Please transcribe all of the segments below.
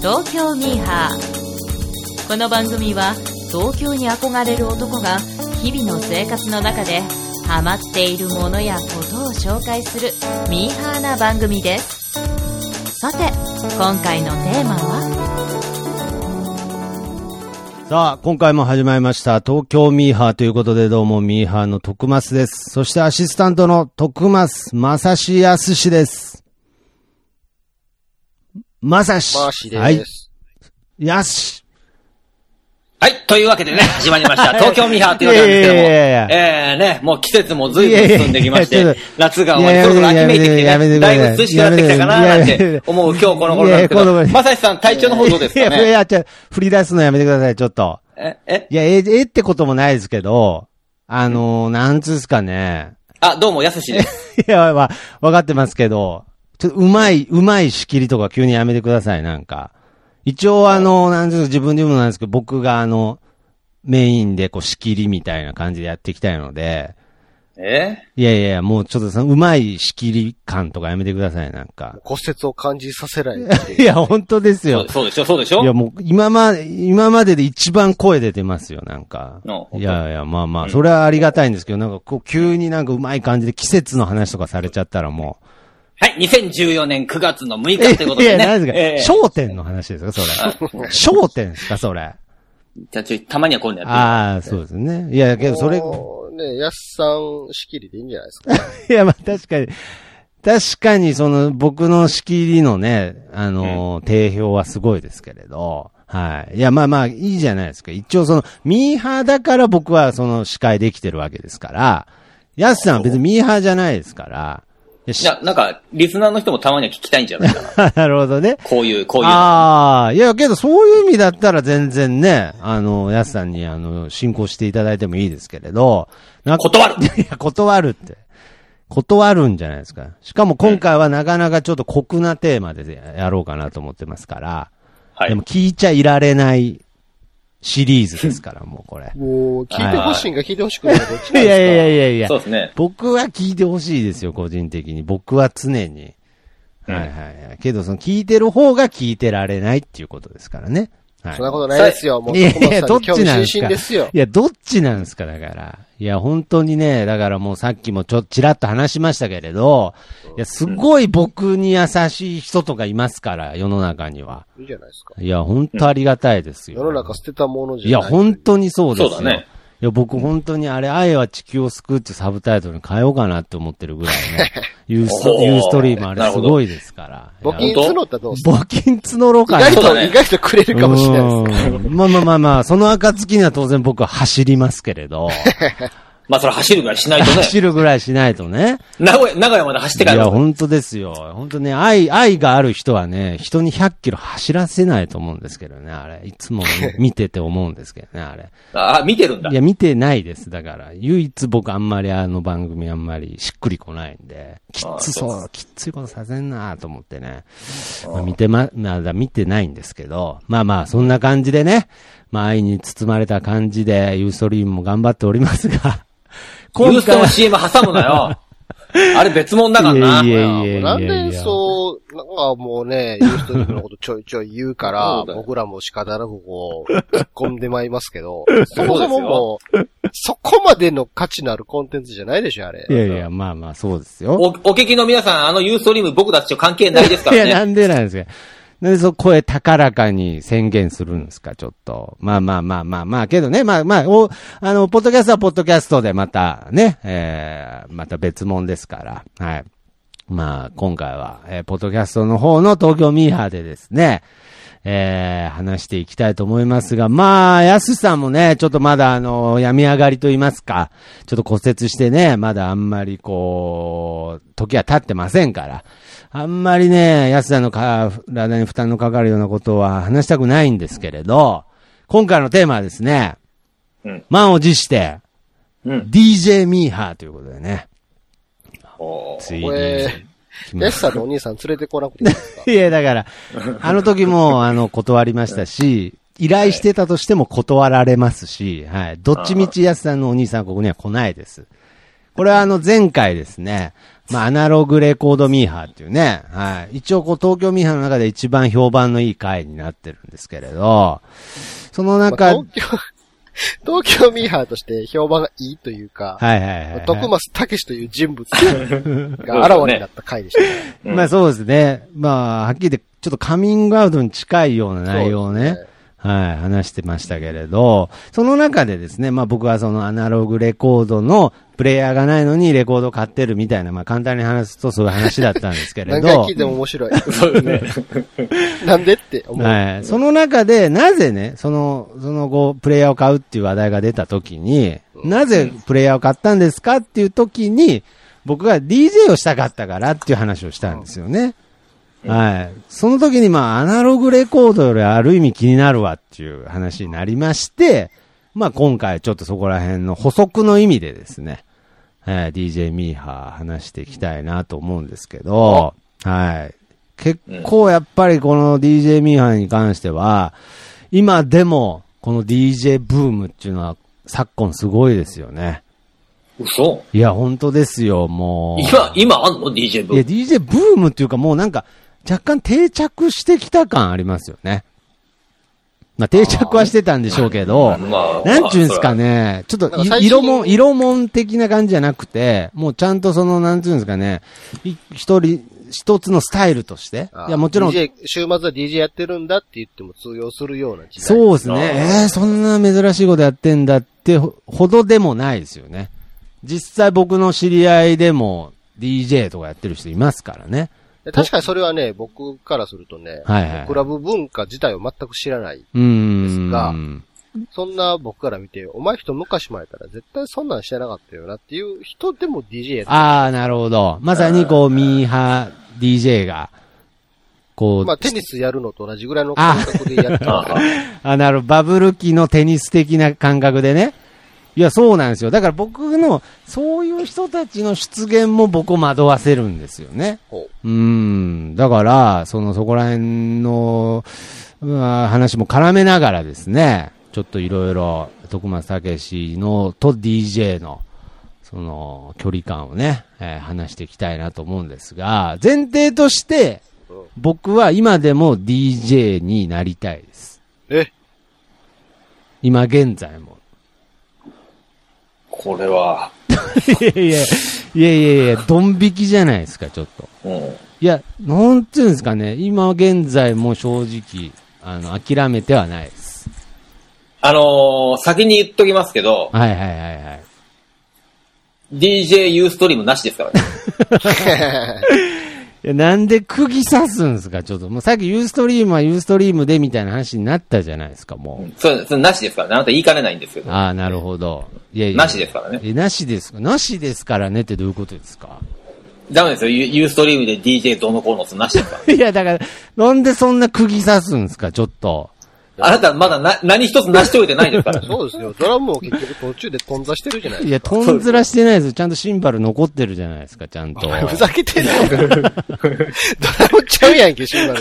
東京ミーハーこの番組は東京に憧れる男が日々の生活の中でハマっているものやことを紹介するミーハーな番組ですさて今回のテーマは？さあ、今回も始まりました。東京ミーハーということで、どうもミーハーの徳増です。そしてアシスタントの徳増正志康です。正志。マーシーです。はい。やし。はい。というわけでね、始まりました。東京ミーハーというわけなんですけども。いやいやいやいえーね、もう季節も随分進んできましいやいやいやて、夏が終わり、そろそろ秋めいてきてね、やめてくださいぶ涼しくなってきたかななんて思う今日この頃なんですけど、まさしさん体調の方どうですかいやいやいねや、ちょ振り出すのやめてください、ちょっと。え、え？いや、ええ、えってこともないですけど、あのー、なんつうんすかね。あ、どうも、やすしです。いや、まあ、わかってますけど、ちょっとうまい、うまい仕切りとか急にやめてください、なんか。一応あの、なんつうの自分で言うのなんですけど、僕があの、メインでこう仕切りみたいな感じでやっていきたいので、え？いやいやいや、もうちょっとそのうまい仕切り感とかやめてください、なんか。骨折を感じさせないいう。いや、本当ですよそう。でしょ、そうでしょ？いや、もう、今まで、今までで一番声出てますよ、なんか。のいやいや、まあまあ、それはありがたいんですけど、なんかこう、急になんかうまい感じで季節の話とかされちゃったらもはい、2014年9月の6う。日ということいや、でね。何ですえか焦点の話ですか、それ。焦点ですか、それ。じゃあちょい、たまにはこういうのやってああ、そうですね。いや、けどそれ、もうね、やすさん仕切りでいいんじゃないですか？いや、まあ確かに、確かにその僕の仕切りのね、あのー、定評はすごいですけれど、はい。いや、まあまあ、いいじゃないですか。一応その、ミーハーだから僕はその司会できてるわけですから、ヤスさんは別にミーハーじゃないですから、いやしいや、なんか、リスナーの人もたまには聞きたいんじゃないかな。なるほどね。こういう、こういうの。ああ、いや、けどそういう意味だったら全然ね、あの、ヤスさんにあの、進行していただいてもいいですけれど、断る いや、断るって。断るんじゃないですか。しかも今回はなかなかちょっと酷なテーマでやろうかなと思ってますから、はいでも。聞いちゃいられないシリーズですから、もうこれ。もう、聞いてほしいんか聞いてほしくないかどっちなんですかいやいやいやいやそうですね。僕は聞いてほしいですよ、個人的に。僕は常に。うんはいはいはい。けど、その聞いてる方が聞いてられないっていうことですからね。はいそんなことないですよ。もう、いやい徳や、どっちなんですか。いや、どっちなんですか、だから。いや、本当にね、だからもうさっきもちょ、ちらっと話しましたけれど、いや、すごい僕に優しい人とかいますから、世の中には。いいじゃないですか。いや、本当ありがたいですよ。世の中捨てたものじいや、ゃない。本当にそうですよ。そうだねいや、僕本当にあれ、愛は地球を救うってサブタイトルに変えようかなって思ってるぐらいね。ユースト、ユーストリームあれすごいですから。募金募ったらどうする募金募ろう意かな。外と、意外とくれるかもしれないです。うんまあまあまあまあ、その暁には当然僕は走りますけれど、まあ、それ走るぐらいしないとね。走るぐらいしないとね。名古屋、名古屋まで走っていや、帰るわ本当ですよ。本当ね、愛、愛がある人はね、人に100キロ走らせないと思うんですけどね、あれ。いつも見てて思うんですけどね、あれ。あ、見てるんだい。や、見てないです。だから、唯一僕あんまりあの番組あんまりしっくりこないんで、きっつそう、きっついことさせんなと思ってね。まあ、見てま、まだ見てないんですけど、まあまあ、そんな感じでね、まあ愛に包まれた感じで、ユーストリームも頑張っておりますが、ユーストの CM 挟むなよ。あれ別物だからな。いやいやいやいやなんいやでそう、なんかもうね、ユーストリームのことちょいちょい言うから僕らも仕方なくこう、突っ込んでまいりますけど、そもそももう、そこまでの価値のあるコンテンツじゃないでしょ、あれ。いやいや、まあまあ、そうですよ。お、お聞きの皆さん、あのユーストリーム僕たちと関係ないですかいや、らね。なんでなんですか。なんでそう声高らかに宣言するんですか、ちょっと。まあまあまあまあまあ、けどね、まあまあ、お、あの、ポッドキャストはポッドキャストでまたね、えー、また別物ですから、はい。まあ、今回は、えー、ポッドキャストの方の東京ミーハーでですね、えー、話していきたいと思いますが、まあ、やすしさんもね、ちょっとまだあの、病み上がりと言いますか、ちょっと骨折してね、まだあんまりこう、時は経ってませんから、あんまりね、安田のか体に負担のかかるようなことは話したくないんですけれど、今回のテーマはですね、うん。満を持して、うん。DJ ミーハーということでね、ついにヤスさんのお兄さん連れてこなくていいですか？た。いや、だから、あの時も、あの、断りましたし、依頼してたとしても断られますし、はい。どっちみち安さんのお兄さんはここには来ないです。これはあの前回ですね、まあ、アナログレコードミーハーっていうね、はい。一応こう、東京ミーハーの中で一番評判のいい回になってるんですけれど、そのまあ中、東京、東京ミーハーとして評判がいいというか、はいはいはい、はい。徳松武史という人物があらわになった回でしたね。うんまあそうですね。まあ、はっきり言って、ちょっとカミングアウトに近いような内容をね、はい、話してましたけれど、その中でですね、まあ僕はそのアナログレコードのプレイヤーがないのにレコードを買ってるみたいな、まあ簡単に話すとそういう話だったんですけれど何回聞い、ても面白い。そうね。なんでって思う。はい。その中で、なぜね、その、その後、プレイヤーを買うっていう話題が出た時に、なぜプレイヤーを買ったんですかっていう時に、僕が DJ をしたかったからっていう話をしたんですよね。はい。その時に、まあ、アナログレコードよりある意味気になるわっていう話になりまして、まあ、今回ちょっとそこら辺の補足の意味でですね、えー DJ ミーハー話していきたいなと思うんですけど、はい。結構やっぱりこの DJ ミーハーに関しては、今でもこの DJ ブームっていうのは昨今すごいですよね。嘘？いや、本当ですよ、もう。今、今あんの ?DJ ブいや、ー DJ ブームっていうかもうなんか、若干定着してきた感ありますよね。まあ定着はしてたんでしょうけど、まあなんちゅうんですかね、ちょっと色もん、色もん的な感じじゃなくて、もうちゃんとその、なんちゅうんですかね、い一人、一つのスタイルとして、あいや、もちろん、DJ、週末は DJ やってるんだって言っても通用するような時代。そうですね。えー、そんな珍しいことやってんだってほほどでもないですよね。実際僕の知り合いでも DJ とかやってる人いますからね。で確かにそれはね、僕からするとね、はいはいクラブ文化自体を全く知らない。ん。ですがそんな僕から見て、お前一昔前やったら絶対そんなんしてなかったよなっていう人でも DJ や。ああ、なるほど。まさにこう、ミーハー DJ が、こう、まあテニスやるのと同じぐらいの感覚でやって あた。あ、なるバブル期のテニス的な感覚でね。いや、そうなんですよ。だから僕の、そういう人たちの出現も僕を惑わせるんですよね。ほうーん。だから、その、そこら辺の、話も絡めながらですね、ちょっといろいろ、徳松武史の、と DJ の、その、距離感をね、えー話していきたいなと思うんですが、前提として、僕は今でも DJ になりたいです。え、今現在も。これは、いやいや、いやいやいや、ドン引きじゃないですか、ちょっと。うん。いや、なんていうんですかね、今現在も正直、あの、諦めてはないです。あのー、先に言っときますけど、はいはいはいはい。DJ ユーストリームなしですからね。いや、なんで釘刺すんですか、ちょっと。もうさっきユーストリームはユーストリームでみたいな話になったじゃないですか、もう。それ、それなしですからね。あなた言いかねないんですけど。ああ、なるほど。いやいや。なしですからねえ、なしですか？なしですからねってどういうことですか？ダメですよ。ユユーストリームで DJ どうのこうのってなしですから。いや、だから、なんでそんな釘刺すんですか、ちょっと。あなたまだな、何一つ成し遂げてないですから。そうですよ。ドラムも結局途中で頓挫してるじゃないいや、ですか。とんずらしてないですよ。ちゃんとシンバル残ってるじゃないですか、ちゃんと。ふざけてんのドラムちゃうやんけ、シンバル。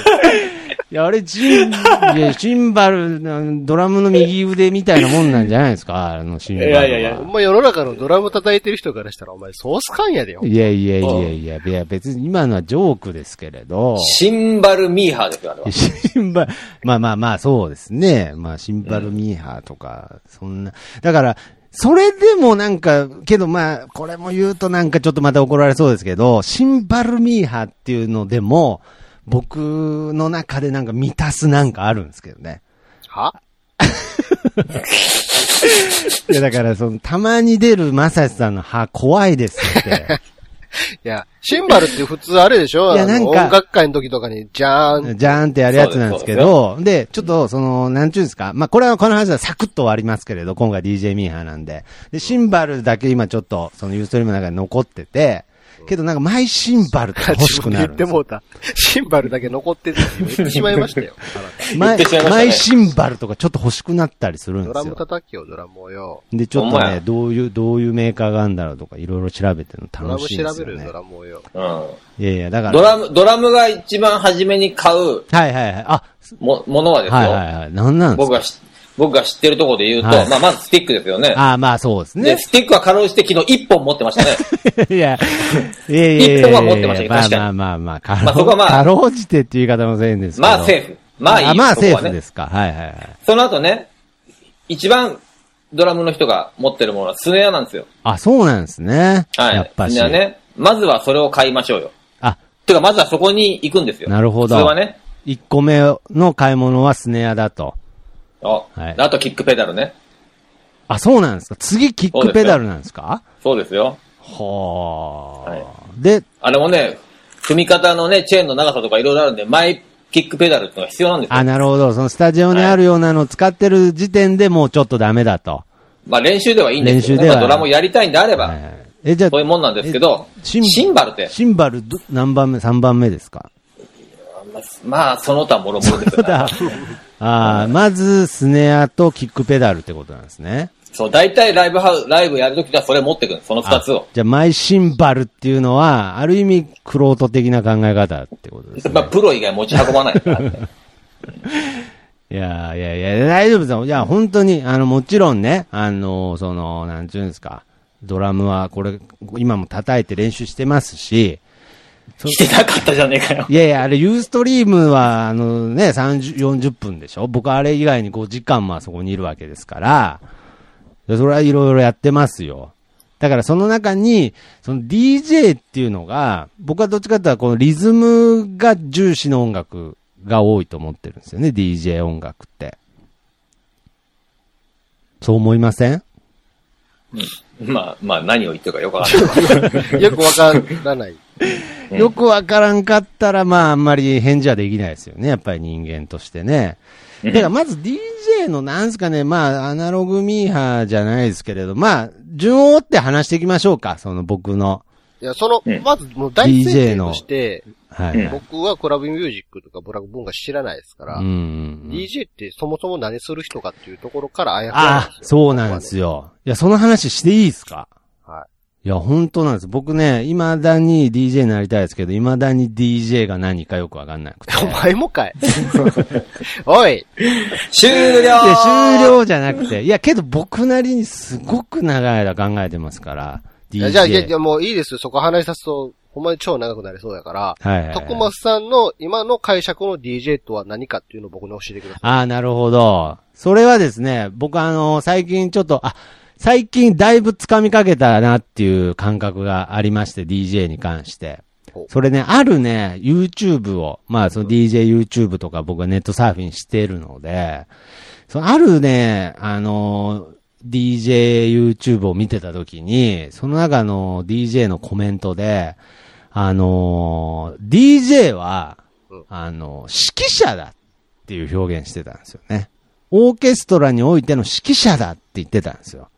いや、あれ、ジン、いや、シンバル、ドラムの右腕みたいなもんなんじゃないですか、あのシンバルは。いやいやいやお前世の中のドラム叩いてる人からしたら、お前ソース感やでよ。いやいやいやいや、いや、別に今のはジョークですけれど。シンバルミーハーですよ、あれは。シンバル、まあまあまあ、そうですね。まあ、シンバルミーハーとか、そんな。だから、それでもなんか、けどまあ、これも言うとなんかちょっとまた怒られそうですけど、シンバルミーハーっていうのでも、僕の中でなんか満たすなんかあるんですけどね。は？いや、だから、その、たまに出るまさしさんの歯怖いですって。いや、シンバルって普通あれでしょ？いやなんか音楽会の時とかに、じゃーん。じゃーんってやるやつなんですけど、でちょっと、その、なんちゅうんですか？まあ、これはこの話はサクッと終わりますけれど、今回 DJ ミーハーなんで。で、シンバルだけ今ちょっと、そのユーストリームの中に残ってて、けどなんかマイシンバルとか欲しくなる 言ってもうた。シンバルだけ残ってるって言ってしまいましたよ。マイマイシンバルとかちょっと欲しくなったりするんたドラムですよ。叩きよ、ドラムをよ。で、ちょっとね、どういう、どういうメーカーがあるんだろうとか、いろいろ調べてるドの楽しいんラム調ですよねべるド。ラムをよ。うん。いやいや、だから。ドラム、ドラムが一番初めに買うはいはいはい。あ、も、ものはですよ。はいはいはい。なんなんですか？僕がし、僕が知ってるところで言うと、はいまあまずスティックですよね。ああ、まあそうですで、ね。スティックはかろうじて昨日1本持ってましたね。いや、いやいやいや一本は持ってましたけどまあ確かにまあまあまあ、かろう、まあそこはまあかろうじてっていう言い方もせんですけど。まあセーフ。まあいいあまあセーそこはねフですか。はいはいはい。その後ね、一番ドラムの人が持ってるものはスネアなんですよ。あ、そうなんですね。はい。やっぱし。スネアね。まずはそれを買いましょうよ。あ、てか、まずはそこに行くんですよ。なるほど普通はね。1個目の買い物はスネアだと。あ、はいあとキックペダルね。あ、そうなんですか。次キックペダルなんですか？そうですよ。はあ、はいで、あれもね、踏み方のね、チェーンの長さとかいろいろあるんで、マイキックペダルってのが必要なんですよ。あ、なるほど。そのスタジオにあるようなのを使ってる時点でもうちょっとダメだと。まあ練習ではいいんですけど、練習ではね、まあドラムをやりたいんであれば、はいはいえ、じゃあそういうもんなんですけど、シンシンバルって、シンバルど何番目 ?3 番目ですか？まあその他もろもろですよ、ね。だ。ああ、まずスネアとキックペダルってことなんですね。そう、大体ライブハウライブやるときはそれ持ってくるその二つを。じゃあ、マイシンバルっていうのは、ある意味、クロート的な考え方ってことですね。まあプロ以外持ち運ばないからね。いやいやいや、大丈夫ですよ。いや、本当に、あの、もちろんね、あの、その、なんちゅうんですか、ドラムはこれ、今も叩いて練習してますし、してなかったじゃねえかよ。いやいや、あれ、ユーストリームは、あのね、30、40分でしょ？僕あれ以外に5時間もあそこにいるわけですから、でそれはいろいろやってますよ。だからその中に、その DJ っていうのが、僕はどっちかっていうと、このリズムが重視の音楽が多いと思ってるんですよね、DJ 音楽って。そう思いませんまあ、まあ何を言ってるかよくわかんない。よくわからない。うんよくわからんかったら、まあ、あんまり返事はできないですよね。やっぱり人間としてね。うんだから、まず DJ の、なんすかね、まあ、アナログミーハーじゃないですけれど、まあ、順を追って話していきましょうか。その僕の。いや、そのうん、まずもう大前 DJ 提のとして、はい。うん僕はクラブミュージックとかブラック文化知らないですから、うんうんうん。DJ ってそもそも何する人かっていうところからあやふやあ。そうなんですよ。いや、その話していいですか？はいや、本当なんです。僕ね、未だに DJ になりたいですけど、未だに DJ が何かよくわかんなくて。い。お前もかい。おい。終了いや、終了じゃなくて。いや、けど僕なりにすごく長い間考えてますから。い DJ。やじゃあ、いや、いやもういいですよ。そこ話しさすと、ほんまに超長くなりそうだから、はいはいはい徳松さんの今の解釈の DJ とは何かっていうのを僕に教えてください。ああ、なるほど。それはですね、僕あの、最近ちょっと、あ、最近だいぶ掴みかけたなっていう感覚がありまして、DJ に関してほ。それね、あるね、YouTube を、まあその DJ YouTube とか僕はネットサーフィンしてるので、そのあるね、あの、DJ YouTube を見てた時に、その中の DJ のコメントで、あの、DJ はうん、あの、指揮者だっていう表現してたんですよね。オーケストラにおいての指揮者だって言ってたんですよ。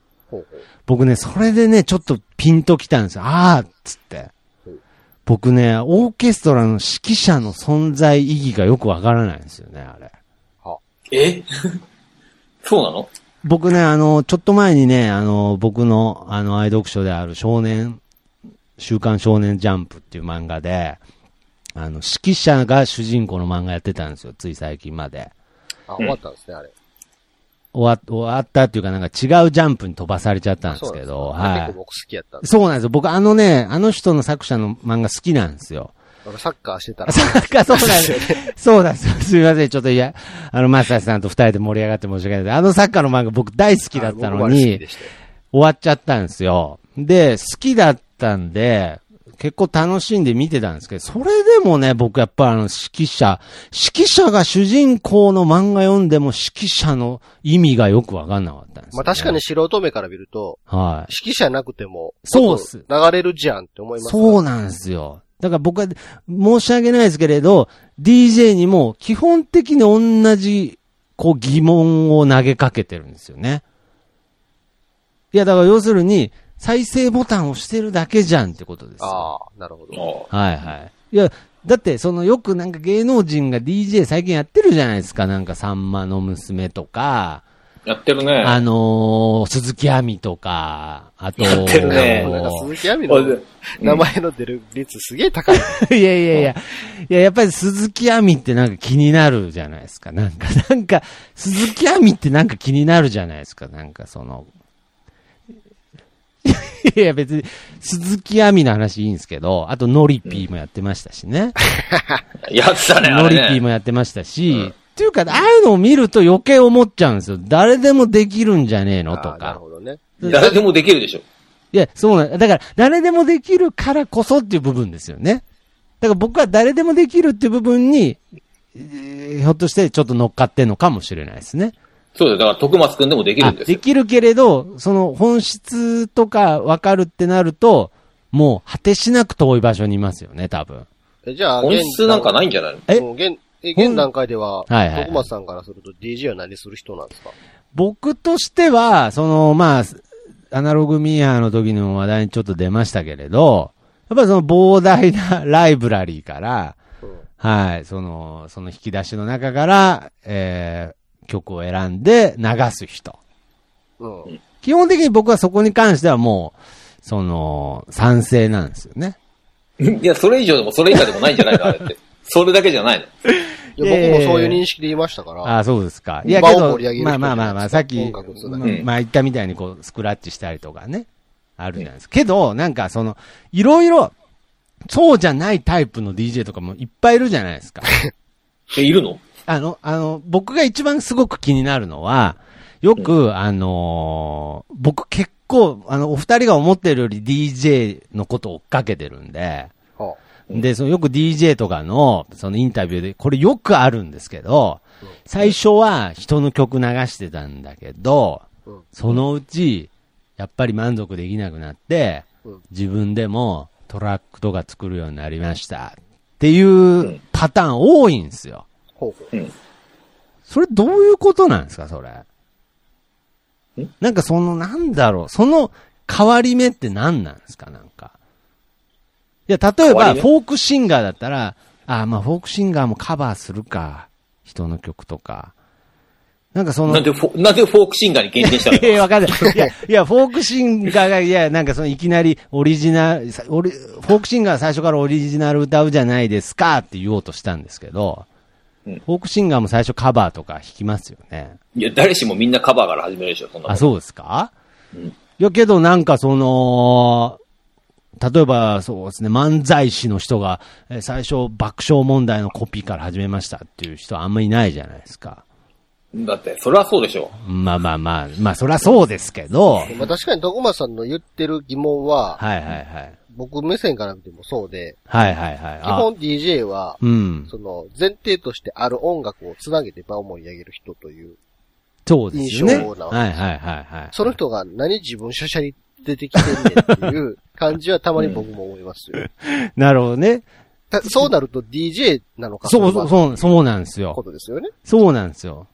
僕ね、それでね、ちょっとピンときたんですよ。あーっつってうん。僕ね、オーケストラの指揮者の存在意義がよくわからないんですよね、あれ。え？そうなの？僕ね、あの、ちょっと前にね、あの、僕の、あの、愛読書である少年、週刊少年ジャンプっていう漫画で、あの、指揮者が主人公の漫画やってたんですよ、つい最近まで。あ、終わったんですね、あれ。終わ終わったっていうかなんか違うジャンプに飛ばされちゃったんですけど、はい結構。僕好きやったんで。そうなんですよ。僕あのね、あの人の作者の漫画好きなんですよ。俺サッカーしてたら。サッカー、そうなんですよ。そうなんですよ。すみません。ちょっといや、あの、マスターさんと二人で盛り上がって申し訳ない。あのサッカーの漫画僕大好きだったのに終わっちゃったんですよ。で、好きだったんで、結構楽しんで見てたんですけど、それでもね、僕やっぱあの指揮者、指揮者が主人公の漫画読んでも指揮者の意味がよくわかんなかったんですよ、ね。まあ確かに素人目から見ると、はい。指揮者なくても、そうっす流れるじゃんって思いますからそうなんですよ。だから僕は申し訳ないですけれど、DJ にも基本的に同じこう疑問を投げかけてるんですよね。いや、だから要するに、再生ボタンを押してるだけじゃんってことですよ。ああ、なるほど。おはいはい。いや、だってそのよくなんか芸能人が DJ 最近やってるじゃないですか。なんかさんまの娘とか、やってるね。あのー、鈴木亜美とか、あと、やってるねなんか鈴木亜美の名前の出る率すげえ高い。いやいやいや、いや、やっぱり鈴木亜美ってなんか気になるじゃないですか。なんか、なんか、鈴木亜美ってなんか気になるじゃないですか。なんかその、いや別に、鈴木亜美の話いいんですけど、あとノリピーもやってましたしね。やってたね、あノリ。ピーもやってましたし、うんっていうか、ああいうのを見ると余計思っちゃうんですよ。誰でもできるんじゃねえのとあーなるか。ほどね。誰でもできるでしょ。いや、そうなんだから、誰でもできるからこそっていう部分ですよね。だから僕は誰でもできるっていう部分に、えーひょっとしてちょっと乗っかってんのかもしれないですね。そうだよ。だから、徳松くんでもできるあんですよ。できるけれど、その本質とか分かるってなると、もう果てしなく遠い場所にいますよね、多分。えじゃあ、本質なんかないんじゃない？のえ現、え現段階では、はいはい徳松さんからすると DJ は何する人なんですか？僕としては、その、まあ、アナログミーハーの時の話題にちょっと出ましたけれど、やっぱりその膨大なライブラリーから、うん。はい、その、その引き出しの中から、えー、曲を選んで流す人。うん。基本的に僕はそこに関してはもう、その、賛成なんですよね。いや、それ以上でもそれ以下でもないんじゃないのあれって。それだけじゃないの。いや、僕もそういう認識で言いましたから。ああ、そうですか。いや、場けどまあまあまあまあ、さっき、ままあ言ったみたいにこう、スクラッチしたりとかね、あるじゃないですか。けど、なんかその、いろいろ、そうじゃないタイプの DJ とかもいっぱいいるじゃないですか。え、いるの？あの、あの、僕が一番すごく気になるのは、よく、あのー僕結構、あの、お二人が思ってるより DJ のことを追っかけてるんで、はで、そのよく DJ とかの、そのインタビューで、これよくあるんですけど、最初は人の曲流してたんだけど、うん。そのうち、やっぱり満足できなくなってうん、自分でもトラックとか作るようになりました。っていうパターン多いんですよ。ほうほう。それどういうことなんですか、それ？ん？なんかその、なんだろう、その変わり目って何なんですか、なんか。いや、例えば、フォークシンガーだったら、あまあ、フォークシンガーもカバーするか。人の曲とか。なんかその、なんでフォ、なんでフォークシンガーに限定したの？いやわかんない。いや、いや、フォークシンガーが、いや、なんかそのいきなりオリジナル、さオリフォークシンガーは最初からオリジナル歌うじゃないですかって言おうとしたんですけど、うんフォークシンガーも最初カバーとか弾きますよね。いや、誰しもみんなカバーから始めるでしょ、そんなあ、そうですか？うんいや、けどなんかその、例えばそうですね、漫才師の人が、えー最初爆笑問題のコピーから始めましたっていう人はあんまりいないじゃないですか。だって、それはそうでしょ。まあまあまあ、まあそりゃそうですけど、まあ確かに徳松さんの言ってる疑問は、はいはいはい。僕目線から見てもそうで、はいはいはい。あ基本 DJ は、うん。その前提としてある音楽をつなげて場を盛り上げる人という、そうですよね。印象なわけはいはいはいはい。その人が何自分しゃしゃり出てきてんねんっていう感じはたまに僕も思いますよ。なるほどね。たそうなると DJ なのかそうそう、うそう、そうなんですこよ。とですよね。そうなんですよ。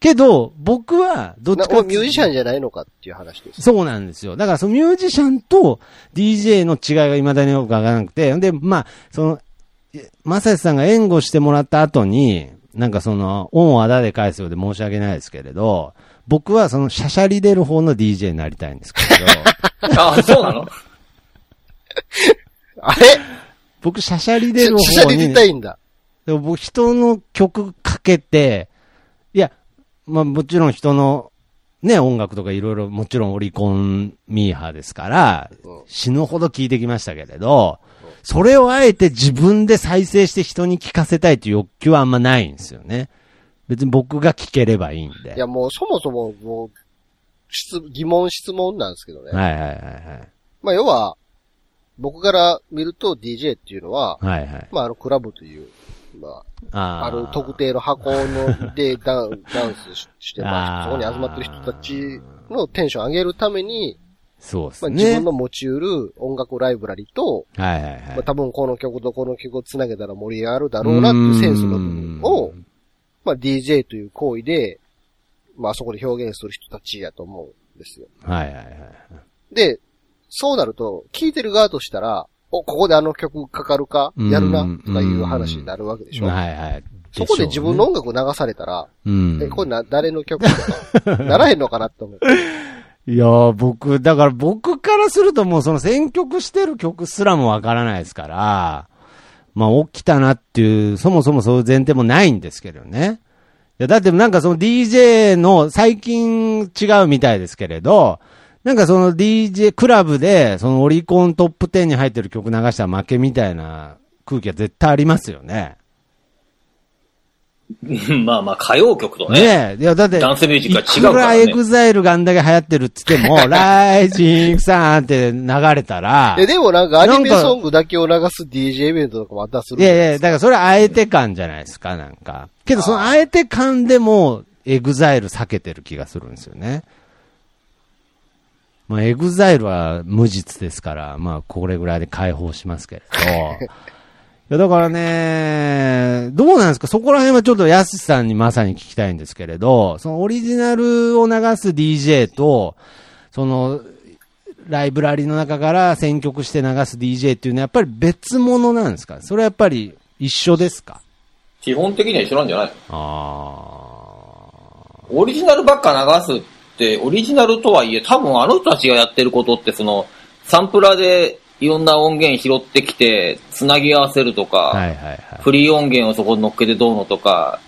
けど、僕は、どっちなかミュージシャンじゃないのかっていう話です。そうなんですよ。だからそのミュージシャンと DJ の違いが未だによくわからなくて、で、まあ、その、えまさしさんが援護してもらった後に、なんかその、恩をあだで返すようで申し訳ないですけれど、僕はその、シャシャリ出る方の DJ になりたいんですけれど、あ、そうなの？あれ？僕、シャシャリ出るしゃしゃ方にり出た、いんだ。でも僕、人の曲かけて、いや、まあもちろん人の、ね、音楽とかいろいろ、もちろんオリコンミーハーですから、うん死ぬほど聞いてきましたけれど、それをあえて自分で再生して人に聞かせたいっていう欲求はあんまないんですよね。別に僕が聞ければいいんで。いやもうそもそももう、質、疑問質問なんですけどね。はいはいはいまあ要は、僕から見ると DJ っていうのは、はい。はいはい。まああのクラブという、まあ、あある特定の箱のでダン ダンスしして、まあ、あーそこに集まってる人たちのテンション上げるために、そうですまあ、自ね。分の持ち得る音楽ライブラリと、はいはいはい。まあ、多分この曲とこの曲を繋げたら盛り上がるだろうなっていうセンスの部分をまあ、DJ という行為で、まあ、そこで表現する人たちやと思うんですよ。はいはいはい。で、そうなると、聴いてる側としたら、お、ここであの曲かかるかやるな、とかいう話になるわけでしょ。はいはい。そこで自分の音楽流されたら、うん。え、これな、誰の曲とか、ならへんのかなって思う。いやー、僕、だから僕からするともうその選曲してる曲すらもわからないですから、まあ起きたなっていう、そもそもそういう前提もないんですけどね。いや、だってなんかその DJ の最近違うみたいですけれど、なんかその DJ クラブで、そのオリコントップ10に入ってる曲流したら負けみたいな空気は絶対ありますよね。まあまあ、歌謡曲とね。ねえ。いや、だって、ダンスミュージックは違ういくかららねエグザイルがあんだけ流行ってるっつっても、Rising Sun って流れたら、え、でもなんかアニメソングだけを流す DJ イベントとかもあったりするいやいや、だからそれはあえて感じゃないですか、なんか。けどそのあえて感でも、エグザイル避けてる気がするんですよね。まあ、エグザイルは無実ですから、まあ、これぐらいで解放しますけれど。いや、だからね、どうなんですか？そこら辺はちょっとヤスさんにまさに聞きたいんですけれど、そのオリジナルを流す DJ と、その、ライブラリの中から選曲して流す DJ っていうのはやっぱり別物なんですか？それはやっぱり一緒ですか？基本的には一緒なんじゃないあオリジナルばっか流すオリジナルとはいえ、多分あの人たちがやってることって、その、サンプラーでいろんな音源拾ってきて、つなぎ合わせるとか、あ。はいはいはい。フリー音源をそこに乗っけてどうのとか、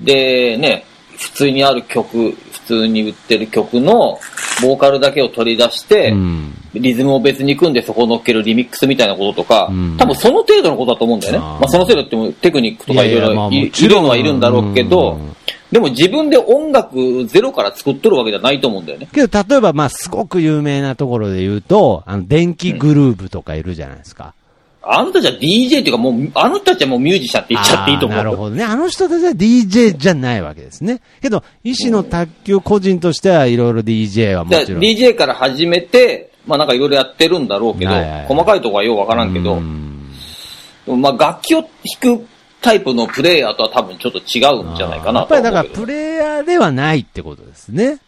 で、ね、普通にある曲、普通に売ってる曲のボーカルだけを取り出して、うん。リズムを別に組んでそこを乗っけるリミックスみたいなこととか、うん多分その程度のことだと思うんだよね。あーまあその程度ってもテクニックとかいろいろいるのはいるんだろうけど、うんでも自分で音楽ゼロから作っとるわけじゃないと思うんだよね。けど、例えば、まあ、すごく有名なところで言うと、あの、電気グルーブとかいるじゃないですか。あの人たちは DJ っていうかもう、あの人たちはもうミュージシャンって言っちゃっていいと思う。なるほどね。あの人たちは DJ じゃないわけですね。けど、医師の卓球個人としてはいろいろ DJ はもでちろん。DJ から始めて、まあなんかいろいろやってるんだろうけど、はいはいはい細かいとこはようわからんけど、まあ楽器を弾くタイプのプレイヤーとは多分ちょっと違うんじゃないかなやっぱりだから、プレイヤーではないってことですね。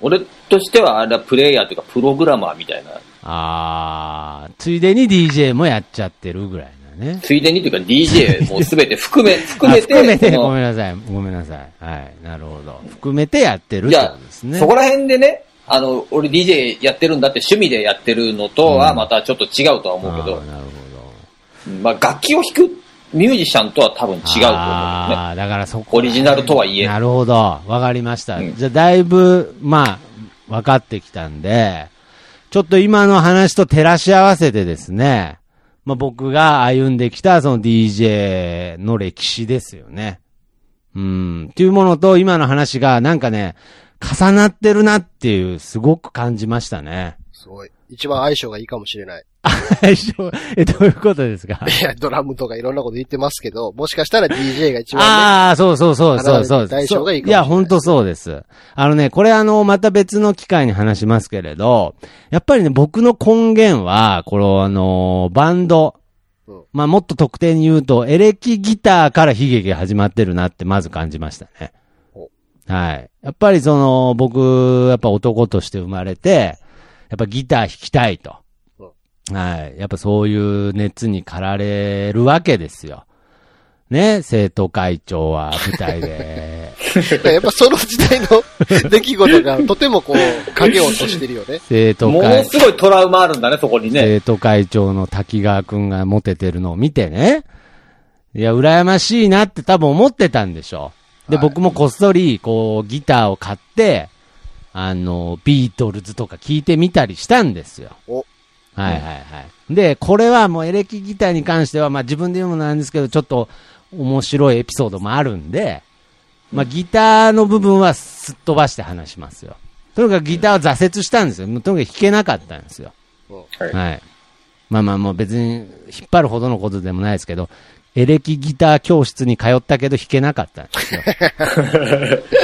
俺としてはあれはプレイヤーというかプログラマーみたいな、ああ、ついでに DJ もやっちゃってるぐらいなね。ついでにというか DJ もすべて含め、含めて、あ含めて、ごめんなさい。ごめんなさい。はい。なるほど。含めてやってるってことです、ね。そこら辺でね、あの、俺 DJ やってるんだって趣味でやってるのとはまたちょっと違うとは思うけどあー、なるほど。まあ楽器を弾くミュージシャンとは多分違うと思うよね。ああ、だからそこ。オリジナルとはいえなるほど。わかりました。うんじゃあ、だいぶ、まあ、分かってきたんで、ちょっと今の話と照らし合わせてですね、まあ僕が歩んできたその DJ の歴史ですよね。うん。っていうものと今の話がなんかね、重なってるなっていう、すごく感じましたね。すごい。一番相性がいいかもしれない。最初、え、どういうことですか？いや、ドラムとかいろんなこと言ってますけど、もしかしたら DJ が一番ね、ああ、そうそうそうそうそう。大将がいいかもしれないいや、本当そうです。あのね、これあの、また別の機会に話しますけれど、やっぱりね、僕の根源は、このあの、バンド、うんまあもっと特定に言うと、エレキギターから悲劇が始まってるなってまず感じましたねお。はい。やっぱりその、僕、やっぱ男として生まれて、やっぱギター弾きたいと。はい。やっぱそういう熱に駆られるわけですよ。ね、生徒会長は舞台で、やっぱその時代の 出来事がとてもこう、影を落としてるよね。もの生徒会、すごいトラウマあるんだね、そこにね。生徒会長の滝川くんがモテてるのを見てね。いや、羨ましいなって多分思ってたんでしょう。で、はい僕もこっそり、こう、ギターを買って、あの、ビートルズとか聞いてみたりしたんですよ。おはいはいはい。で、これはもうエレキギターに関しては、まあ自分で言うのもなんですけど、ちょっと面白いエピソードもあるんで、まあギターの部分はすっ飛ばして話しますよ。とにかくギターは挫折したんですよ。とにかく弾けなかったんですよ。はいはい。まあまあもう別に引っ張るほどのことでもないですけど、エレキギター教室に通ったけど弾けなかったんですよ。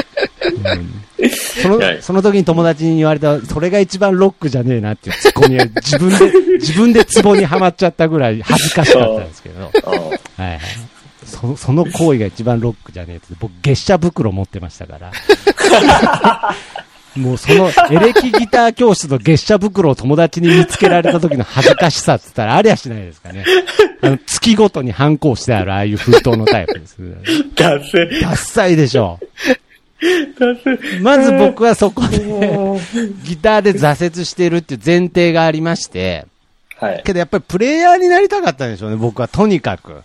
うんそのはいその時に友達に言われた、それが一番ロックじゃねえなっていうツッコミは自分で、自分でツボにはまっちゃったぐらい恥ずかしかったんですけど。はいはい。そその行為が一番ロックじゃねえって。僕、月謝袋持ってましたから。もうそのエレキギター教室の月謝袋を友達に見つけられた時の恥ずかしさって言ったらありゃしないですかね。あの、月ごとに反抗してあるああいう封筒のタイプです。ダッサいでしょ。まず僕はそこで、ギターで挫折してるっていう前提がありまして、はい。けどやっぱりプレイヤーになりたかったんでしょうね、僕はとにかく。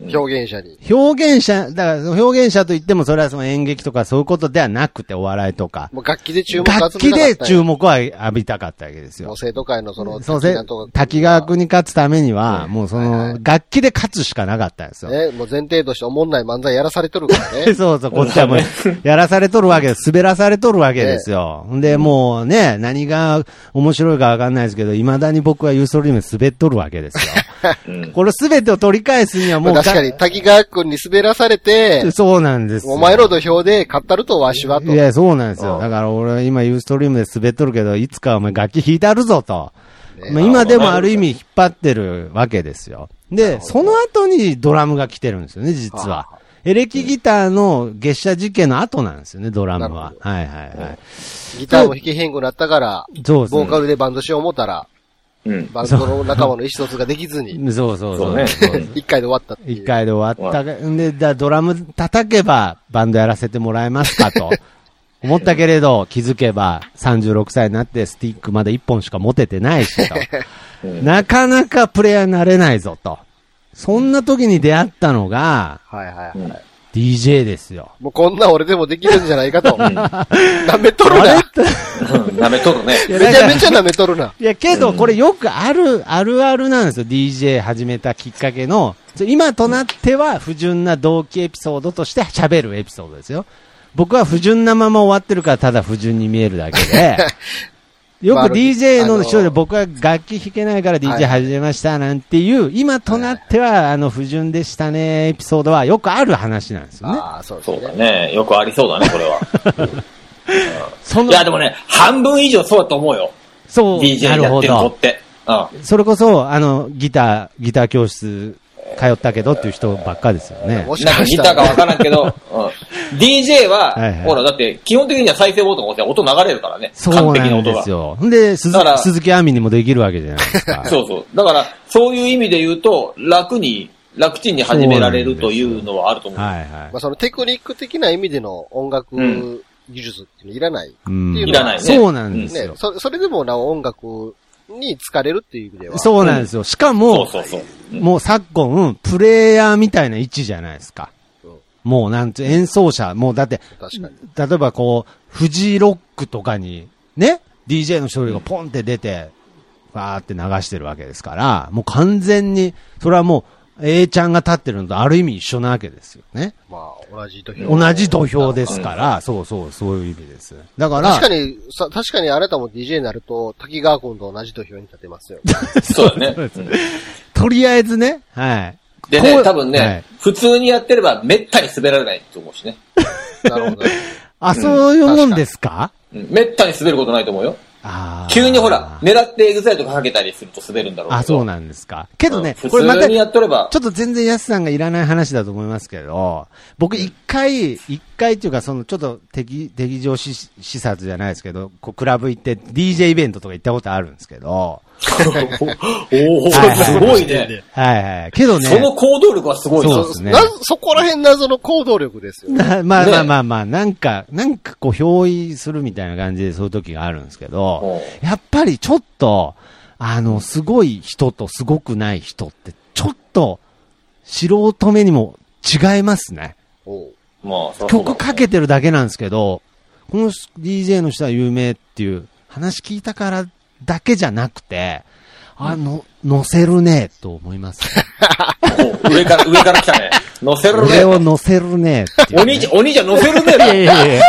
表現者に。表現者、だから表現者といってもそれはその演劇とかそういうことではなくてお笑いとか。もう楽器で注目を楽器で注目を浴びたかったわけですよ。もう生徒会のその、そうせ滝川君に勝つためには、もうその、楽器で勝つしかなかったんですよ。ね、もう前提としておもんない漫才やらされてるからね。そうそう、こっちはもう、やらされとるわけです。滑らされとるわけですよ。んで、もうね、何が面白いかわかんないですけど、未だに僕はユーストリームで滑っとるわけですよ。うん。これ全てを取り返すにはもう、確かに、滝川君に滑らされて、そうなんですよ。お前の土俵で勝ったるとわしはと。いや、そうなんですよ。うんだから俺は今ユーストリームで滑っとるけど、いつかお前楽器弾いたるぞと。ねまあ、今でもある意味引っ張ってるわけですよ。で、その後にドラムが来てるんですよね、実はは。エレキギターの月謝事件の後なんですよね、ドラムはほ。はいはいはい。ギターも弾けへんくなったから、そうですね。ボーカルでバンドしよう思ったら、うん。バンドの仲間の意思疎通ができずに、そうそうそう。そうね回で終わったっ。一回で終わったが。んで、だドラム叩けばバンドやらせてもらえますかと。思ったけれど、気づけば36歳になってスティックまだ1本しか持ててないしと。うんなかなかプレイヤーになれないぞと。そんな時に出会ったのが、はいはいはい。うん DJ ですよ。もうこんな俺でもできるんじゃないかと。舐めとるな。舐めとるね。い やめちゃめちゃ舐めとるな。いや、けど、これよくある、あるあるなんですよ。DJ 始めたきっかけの、今となっては不純な動機エピソードとして喋るエピソードですよ。僕は不純なまま終わってるからただ不純に見えるだけで、よくまあ DJ の人で僕は楽器弾けないから DJ 始めましたなんていう、今となってはあの不純でしたねエピソードはよくある話なんですよね。ああ、そうそうだね。ね。よくありそうだね、これは。そのいや、でもね、半分以上そうだと思うよ。そう、DJ なるほやってる子どっ。て。うん。それこそ、あの、ギター、ギター教室通ったけどっていう人ばっかですよね。もしなんかかしたかわからんけど、うん、DJ は、はいはいほら、だって、基本的には再生ボタンを押せば音流れるからね。そう完璧な音がなんです。よ。んで、鈴鈴木亜美にもできるわけじゃないですか。そうそう。だから、そういう意味で言うと、楽に、楽ちんに始められるというのはあると思う。はいはいまあ、。そのテクニック的な意味での音楽うん技術っていらない。いらないねそうなんですねよ。。そそれでもなお音楽に疲れるっていう意味では。そうなんですよ。しかそうも、そうそう。うんもう昨今、プレイヤーみたいな位置じゃないですかうん。もうなんて、演奏者、もうだって、確かに。例えばこう、フジロックとかに、ね、DJ の一人がポンって出て、バーって流してるわけですから、もう完全に、それはもう、A ちゃんが立ってるのとある意味一緒なわけですよね。まあ、同じ土俵。同じ土俵ですから、そうそう、そういう意味です。だから、確かに、さ、確かにあなたも DJ になると、滝川君と同じ土俵に立てますよ。そうだね。とりあえずね、はい。でね、多分ね、はい普通にやってればめったに滑られないと思うしね。なるほど。あ、そういうもんですか？うんめったに滑ることないと思うよ。急にほら、狙ってエグザイルとかかけたりすると滑るんだろうけど。あ、そうなんですか。けどねうん、これまた、普通にやっとればちょ、っと全然ヤスさんがいらない話だと思いますけど、僕一回、一回っていうか、そのちょっと敵、敵情視視察じゃないですけど、こうクラブ行って DJ イベントとか行ったことあるんですけど、おおはいすごいね。はいはい。けどね、その行動力はすごいそうですねな、そこら辺謎の行動力ですよ。なまあねまあまあまあ、なんか、なんかこう、憑依するみたいな感じでそういう時があるんですけど、やっぱりちょっと、あの、すごい人とすごくない人って、ちょっと、素人目にも違いますね。まあ、曲かけてるだけなんですけど、この DJ の人は有名っていう話聞いたからだけじゃなくて、あの、乗せるね、と思います。お 上から、上から来たね。乗せる俺をね。乗せるね、っていうねお兄ちゃん、お兄ちゃん乗せるね。いやいやいや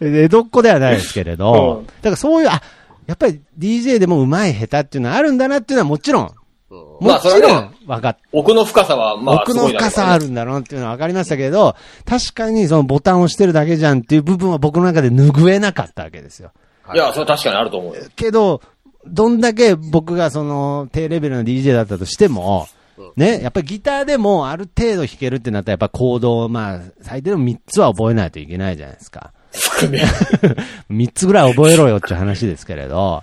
江戸っ子ではないですけれど、うんだからそういう、あ、やっぱり DJ でも上手い下手っていうのはあるんだなっていうのはもちろん、もちろん分かっ奥の深さは、まあ、奥の深さある。るんだろうっていうのは分かりましたけど、確かにそのボタンを押してるだけじゃんっていう部分は僕の中で拭えなかったわけですよ。いや、それは確かにあると思うよ。けど、どんだけ僕がその低レベルの DJ だったとしても、ね、やっぱりギターでもある程度弾けるってなったらやっぱコードをまあ最低でも3つは覚えないといけないじゃないですか。そうね。三つぐらい覚えろよっていう話ですけれど、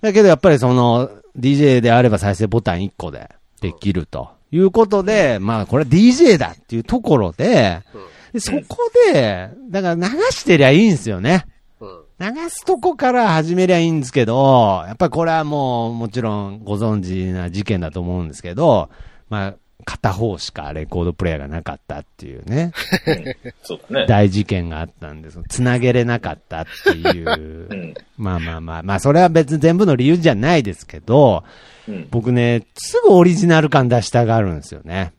だけどやっぱりその、DJ であれば再生ボタン1個でできるということで、まあこれは DJ だっていうところで、でそこで、だから流してりゃいいんですよね。うん。流すとこから始めりゃいいんですけど、やっぱりこれはもうもちろんご存知な事件だと思うんですけど、まあ、片方しかレコードプレイヤーがなかったっていうね、そうだね。大事件があったんです。繋げれなかったっていうう。ん。まあまあまあ、まあそれは別に全部の理由じゃないですけど、うん。僕ね、すぐオリジナル感出したがるんですよね。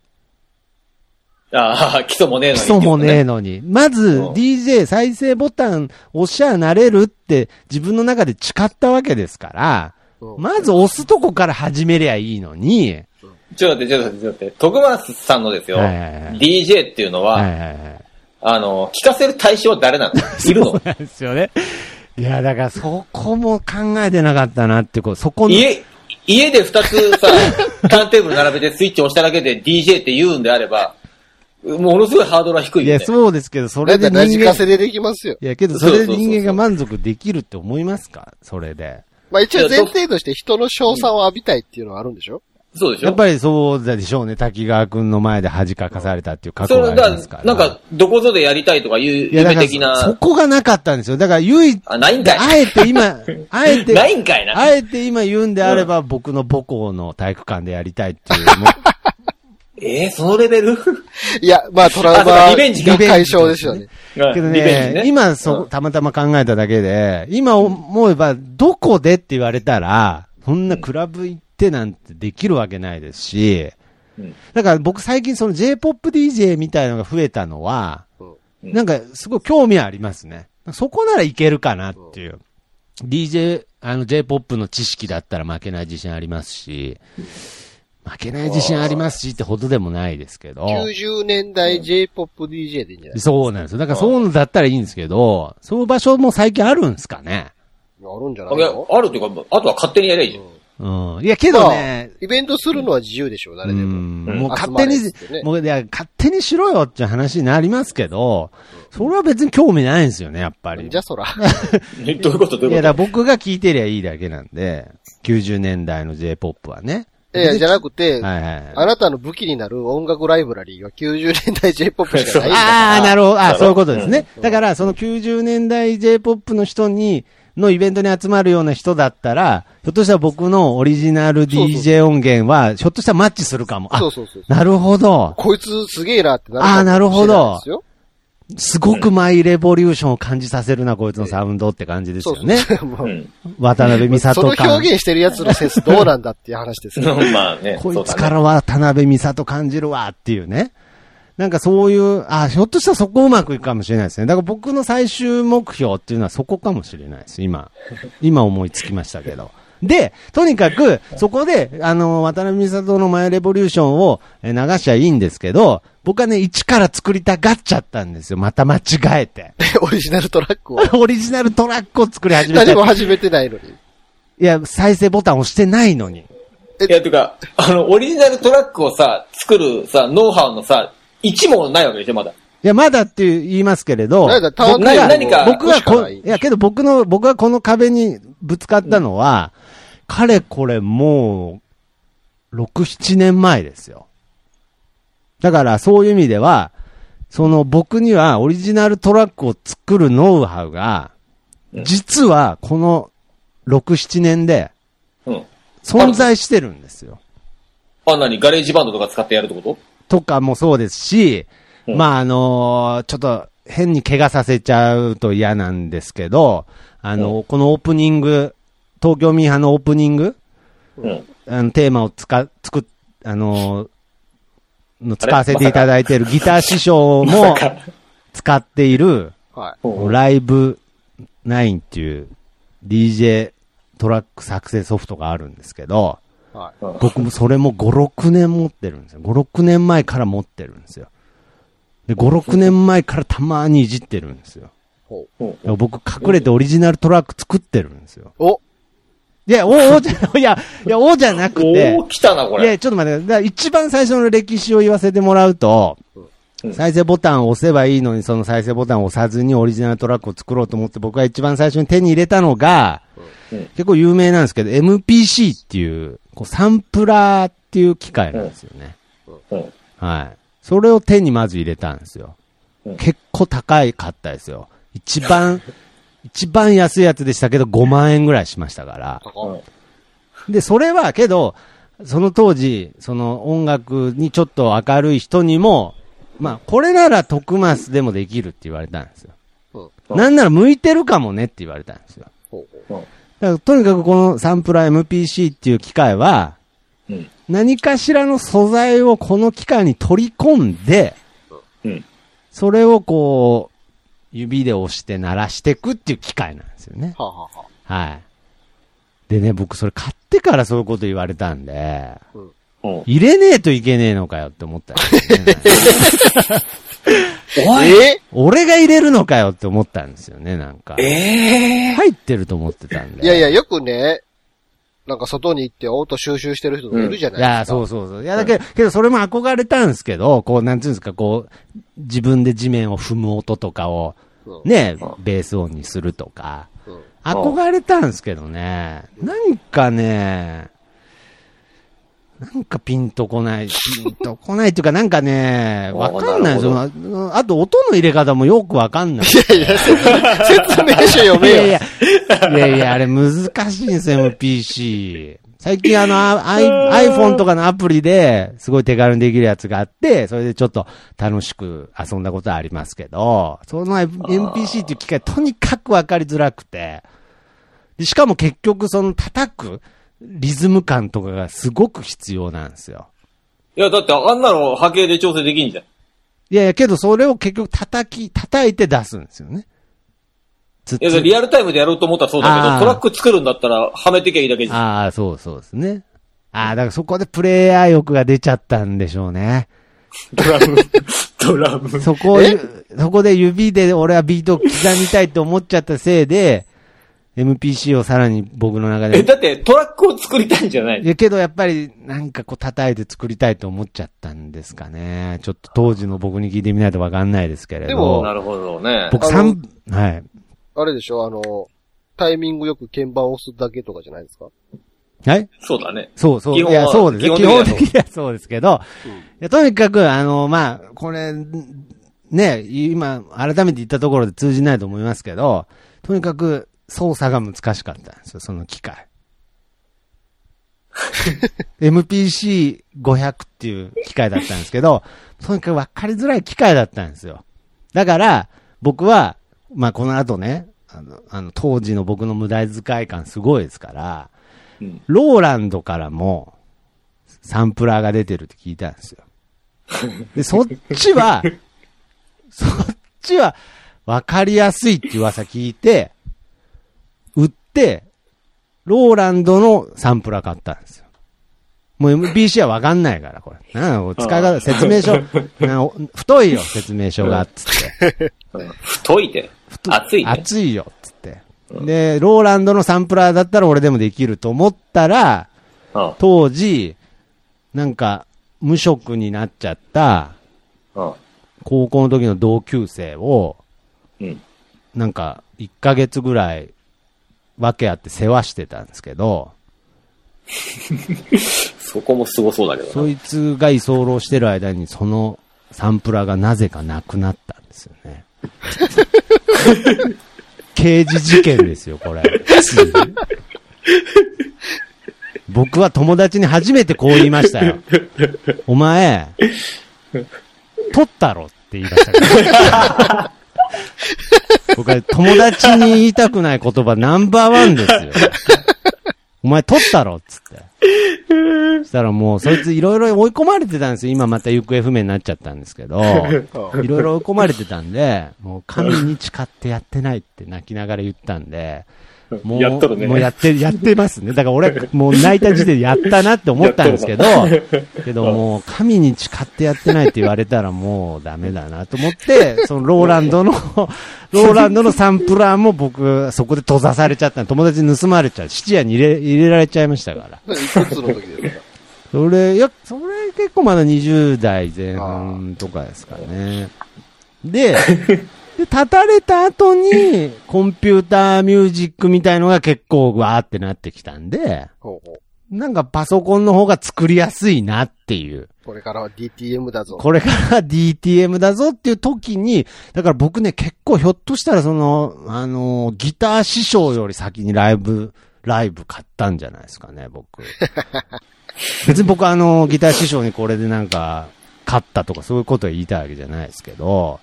ああ、基礎もねえのに。基礎もねえのに。まずうん DJ 再生ボタン押しゃなれるって自分の中で誓ったわけですから、うんまず押すとこから始めりゃいいのに、ちょっと待って、ちょっと待って、ちょっと待って。徳松さんのですよ。はいはいはい DJ っていうのは、はいはいはい。あの、聞かせる対象は誰なのいるのなんですよね。いや、だからそこも考えてなかったなって、こう、そこの、家、家で二つさ、ターンテーブル並べてスイッチ押しただけで DJ って言うんであれば、ものすごいハードルは低いいや。そうですけど、それで人間、ラジカセでできますよ。いや、けどそれで人間が満足できるって思いますか？それで。まあ一応前提として人の賞賛を浴びたいっていうのはあるんでしょ？そうでしょやっぱりそうでしょうね。滝川くんの前で恥かかされたっていう過そ去がありますから。なんか、どこぞでやりたいとかいう夢的な。そこがなかったんですよ。だから唯一、あ、ないんかい。あえて今、あえて、ないんかいな。あえて今言うんであれば、僕の母校の体育館でやりたいっていう。もうえー、そのレベル？いや、まあトラウマリベンジか解消ですよね。けどねジね。今そ、たまたま考えただけで、今思えば、どこでって言われたら、そんなクラブ行ってなんてできるわけないですし、うんだから僕最近その J-POP DJ みたいなのが増えたのは、うんなんかすごい興味ありますね。そこならいけるかなっていう。DJ、あの J-POP の知識だったら負けない自信ありますし、負けない自信ありますしってほどでもないですけど。90年代 J-POP DJ でいいんじゃない？そうなんですよ。だからそういうのだったらいいんですけど、そういう場所も最近あるんですかね。あるんじゃないいやの？あるっていうか、あとは勝手にやればいいじゃん。うん。いや、けどね、イベントするのは自由でしょう、誰でうも。ん、うんもう勝手にね、もういや、勝手にしろよって話になりますけど、それは別に興味ないんですよね、やっぱり。じゃあそら。えどういうこと？どういや、いうこだから僕が聞いてりゃいいだけなんで、90年代の J-POP はね。いや、じゃなくて、はいはいはい。あなたの武器になる音楽ライブラリーは90年代 J-POP しかないんだから。ああ、なるほど。あそういうことですね。だから、その90年代 J-POP の人に、のイベントに集まるような人だったら、ひょっとしたら僕のオリジナル DJ 音源は、ひょっとしたらマッチするかも。あそう、そうそう。なるほど。こいつすげえなってなるあーなるほどすごくマイレボリューションを感じさせるな、こいつのサウンドって感じですよ。よね。そう。渡辺美その里感。表現してるやつのセンスどうなんだっていう話ですよ。まあね。こいつから渡辺美里感じるわっていうね。なんかそういう、あ、ひょっとしたらそこうまくいくかもしれないですね。だから僕の最終目標っていうのはそこかもしれないです。今。今思いつきましたけど。で、とにかく、そこで、あの、渡辺美里のマイレボリューションをえー流しゃいいんですけど、僕はね、一から作りたがっちゃったんですよ。また間違えて。オリジナルトラックを？オリジナルトラックを作り始めちゃった。何も始めてないのに。いや、再生ボタン押してないのに。いや、てか、あの、オリジナルトラックをさ、作るさ、ノウハウのさ、1もないわけでしょ、まだ。いや、まだって言いますけれど、なんだターン僕が、何か僕がこ、いいや、けど僕の、僕がこの壁にぶつかったのは、かれこれもう、6、7年前ですよ。だから、そういう意味では、その僕にはオリジナルトラックを作るノウハウが、実はこの6、7年でうん。存在してるんですよ。あ、なに、ガレージバンドとか使ってやるってこと？とかもそうですし、うんまあ、あのーちょっと変に怪我させちゃうと嫌なんですけど、あのこのオープニング、東京ミーハーのオープニング、うん。あの、テーマをつか、作っ、あのーの使わせていただいているギター師匠も使っている、ライブ9っていう DJ トラック作成ソフトがあるんですけど。僕もそれも5、6年持ってるんですよ。5、6年前から持ってるんですよ。で、5、6年前からたまにいじってるんですよ。僕隠れてオリジナルトラック作ってるんですよ。う。おいや、お、おじゃ、いや、いや、おじゃなくてお、ー、来たな、これ。いや、ちょっと待って、だ一番最初の歴史を言わせてもらうと、再生ボタンを押せばいいのに、その再生ボタンを押さずにオリジナルトラックを作ろうと思って僕が一番最初に手に入れたのが、うん結構有名なんですけど、MPC っていう、こうサンプラーっていう機械なんですよね。うん。はい。それを手にまず入れたんですようん。結構高いかったですよ。一番、一番安いやつでしたけど5万円ぐらいしましたから。で、それはけど、その当時、その音楽にちょっと明るい人にも、まあ、これなら徳マスでもできるって言われたんですよ。うんなんなら向いてるかもねって言われたんですよ。だからとにかくこのサンプラー MPC っていう機械は、うん。何かしらの素材をこの機械に取り込んで、うん。それをこう、指で押して鳴らしていくっていう機械なんですよね。はあ、はあはい。でね、僕それ買ってからそういうこと言われたんで、うん。入れねえといけねえのかよって思ったんですよね。お いえ俺が入れるのかよって思ったんですよね、なんか。ええ入ってると思ってたんで。いやいや、よくね、なんか外に行って音収集してる人とかいるじゃないいや、ですか。そうそうそう。いや、だけど、けどそれも憧れたんですけど、こう、なんていうんですか、こう、自分で地面を踏む音とかを、うんね、ベース音にするとか、うん憧れたんですけどね、何かね、なんかピンとこない、ピンとこないっていうか、なんかね、わかんないですよ。あと、音の入れ方もよくわかんない。いやいや、説明書読めよ。いやいや、いやいや、あれ難しいんですよ、MPC。最近あの、iPhone とかのアプリで、すごい手軽にできるやつがあって、それでちょっと楽しく遊んだことはありますけど、その MPC っていう機械、とにかくわかりづらくて、でしかも結局その叩くリズム感とかがすごく必要なんですよ。いや、だってあんなの波形で調整できんじゃん。いやいや、けどそれを結局叩き、叩いて出すんですよね。ついや、リアルタイムでやろうと思ったらそうだけど、トラック作るんだったら、はめてきゃいいだけじゃん。ああ、そうそうですね。ああ、だからそこでプレイヤー欲が出ちゃったんでしょうね。ドラム、ドラム。そこを、そこで指で俺はビートを刻みたいと思っちゃったせいで、MPC をさらに僕の中え、で。だってトラックを作りたいんじゃない？いやけどやっぱりなんかこう叩いて作りたいと思っちゃったんですかね。ちょっと当時の僕に聞いてみないとわかんないですけれど。でもなるほどね。僕あの三はい。あれでしょ？あの、タイミングよく鍵盤を押すだけとかじゃないですか？はい？そうだね。そうそう。い基本はや、そうですね。基基本的にはそうですけど、いやとにかく、あの、まあ、これ、ね、今、改めて言ったところで通じないと思いますけど、とにかく操作が難しかったんですよ、その機械。MPC500 っていう機械だったんですけど、とにかく分かりづらい機械だったんですよ。だから、僕は、まあ、この後ね、あの、あの当時の僕の無駄遣い感すごいですから、うんローランドからも、サンプラーが出てるって聞いたんですよ。で、そっちは、そっちは、わかりやすいって噂聞いて、売って、ローランドのサンプラー買ったんですよ。もう MBC はわかんないから、これ。なんか使い方、説明書、太いよ、説明書が、つって。太いて。熱いね。熱いよ、つって。で、ローランドのサンプラーだったら俺でもできると思ったら、うん。当時、なんか、無職になっちゃった、うん。高校の時の同級生を、うん。なんか、1ヶ月ぐらい、分け合って世話してたんですけど、そこもすごそうだけどな。そいつが居候してる間に、そのサンプラーがなぜかなくなったんですよね。刑事事件ですよ、これ。僕は友達に初めてこう言いましたよ。お前、取ったろって言いましたから。僕は友達に言いたくない言葉ナンバーワンですよ。お前取ったろっつって。そしたらもう、そいついろいろ追い込まれてたんですよ。今また行方不明になっちゃったんですけど、いろいろ追い込まれてたんで、もう神に誓ってやってないって泣きながら言ったんで、もう、やっとるねもうやって、やってますね。だから俺、もう泣いた時点でやったなって思ったんですけど、けどもう、神に誓ってやってないって言われたらもうダメだなと思って、そのローランドの、ローランドのサンプラーも僕、そこで閉ざされちゃった。友達に盗まれちゃう。質屋に入れ、入れられちゃいましたから。いくつの時ですかそれ、いや、それ結構まだ20代前半とかですかね。で、で、立たれた後に、コンピューターミュージックみたいのが結構わーってなってきたんで、ほうほう。なんかパソコンの方が作りやすいなっていう。これからは DTM だぞ。これから DTM だぞっていう時に、だから僕ね、結構ひょっとしたらその、あの、ギター師匠より先にライブ、ライブ買ったんじゃないですかね、僕。別に僕あの、ギター師匠にこれでなんか、買ったとかそういうことを言いたいわけじゃないですけど、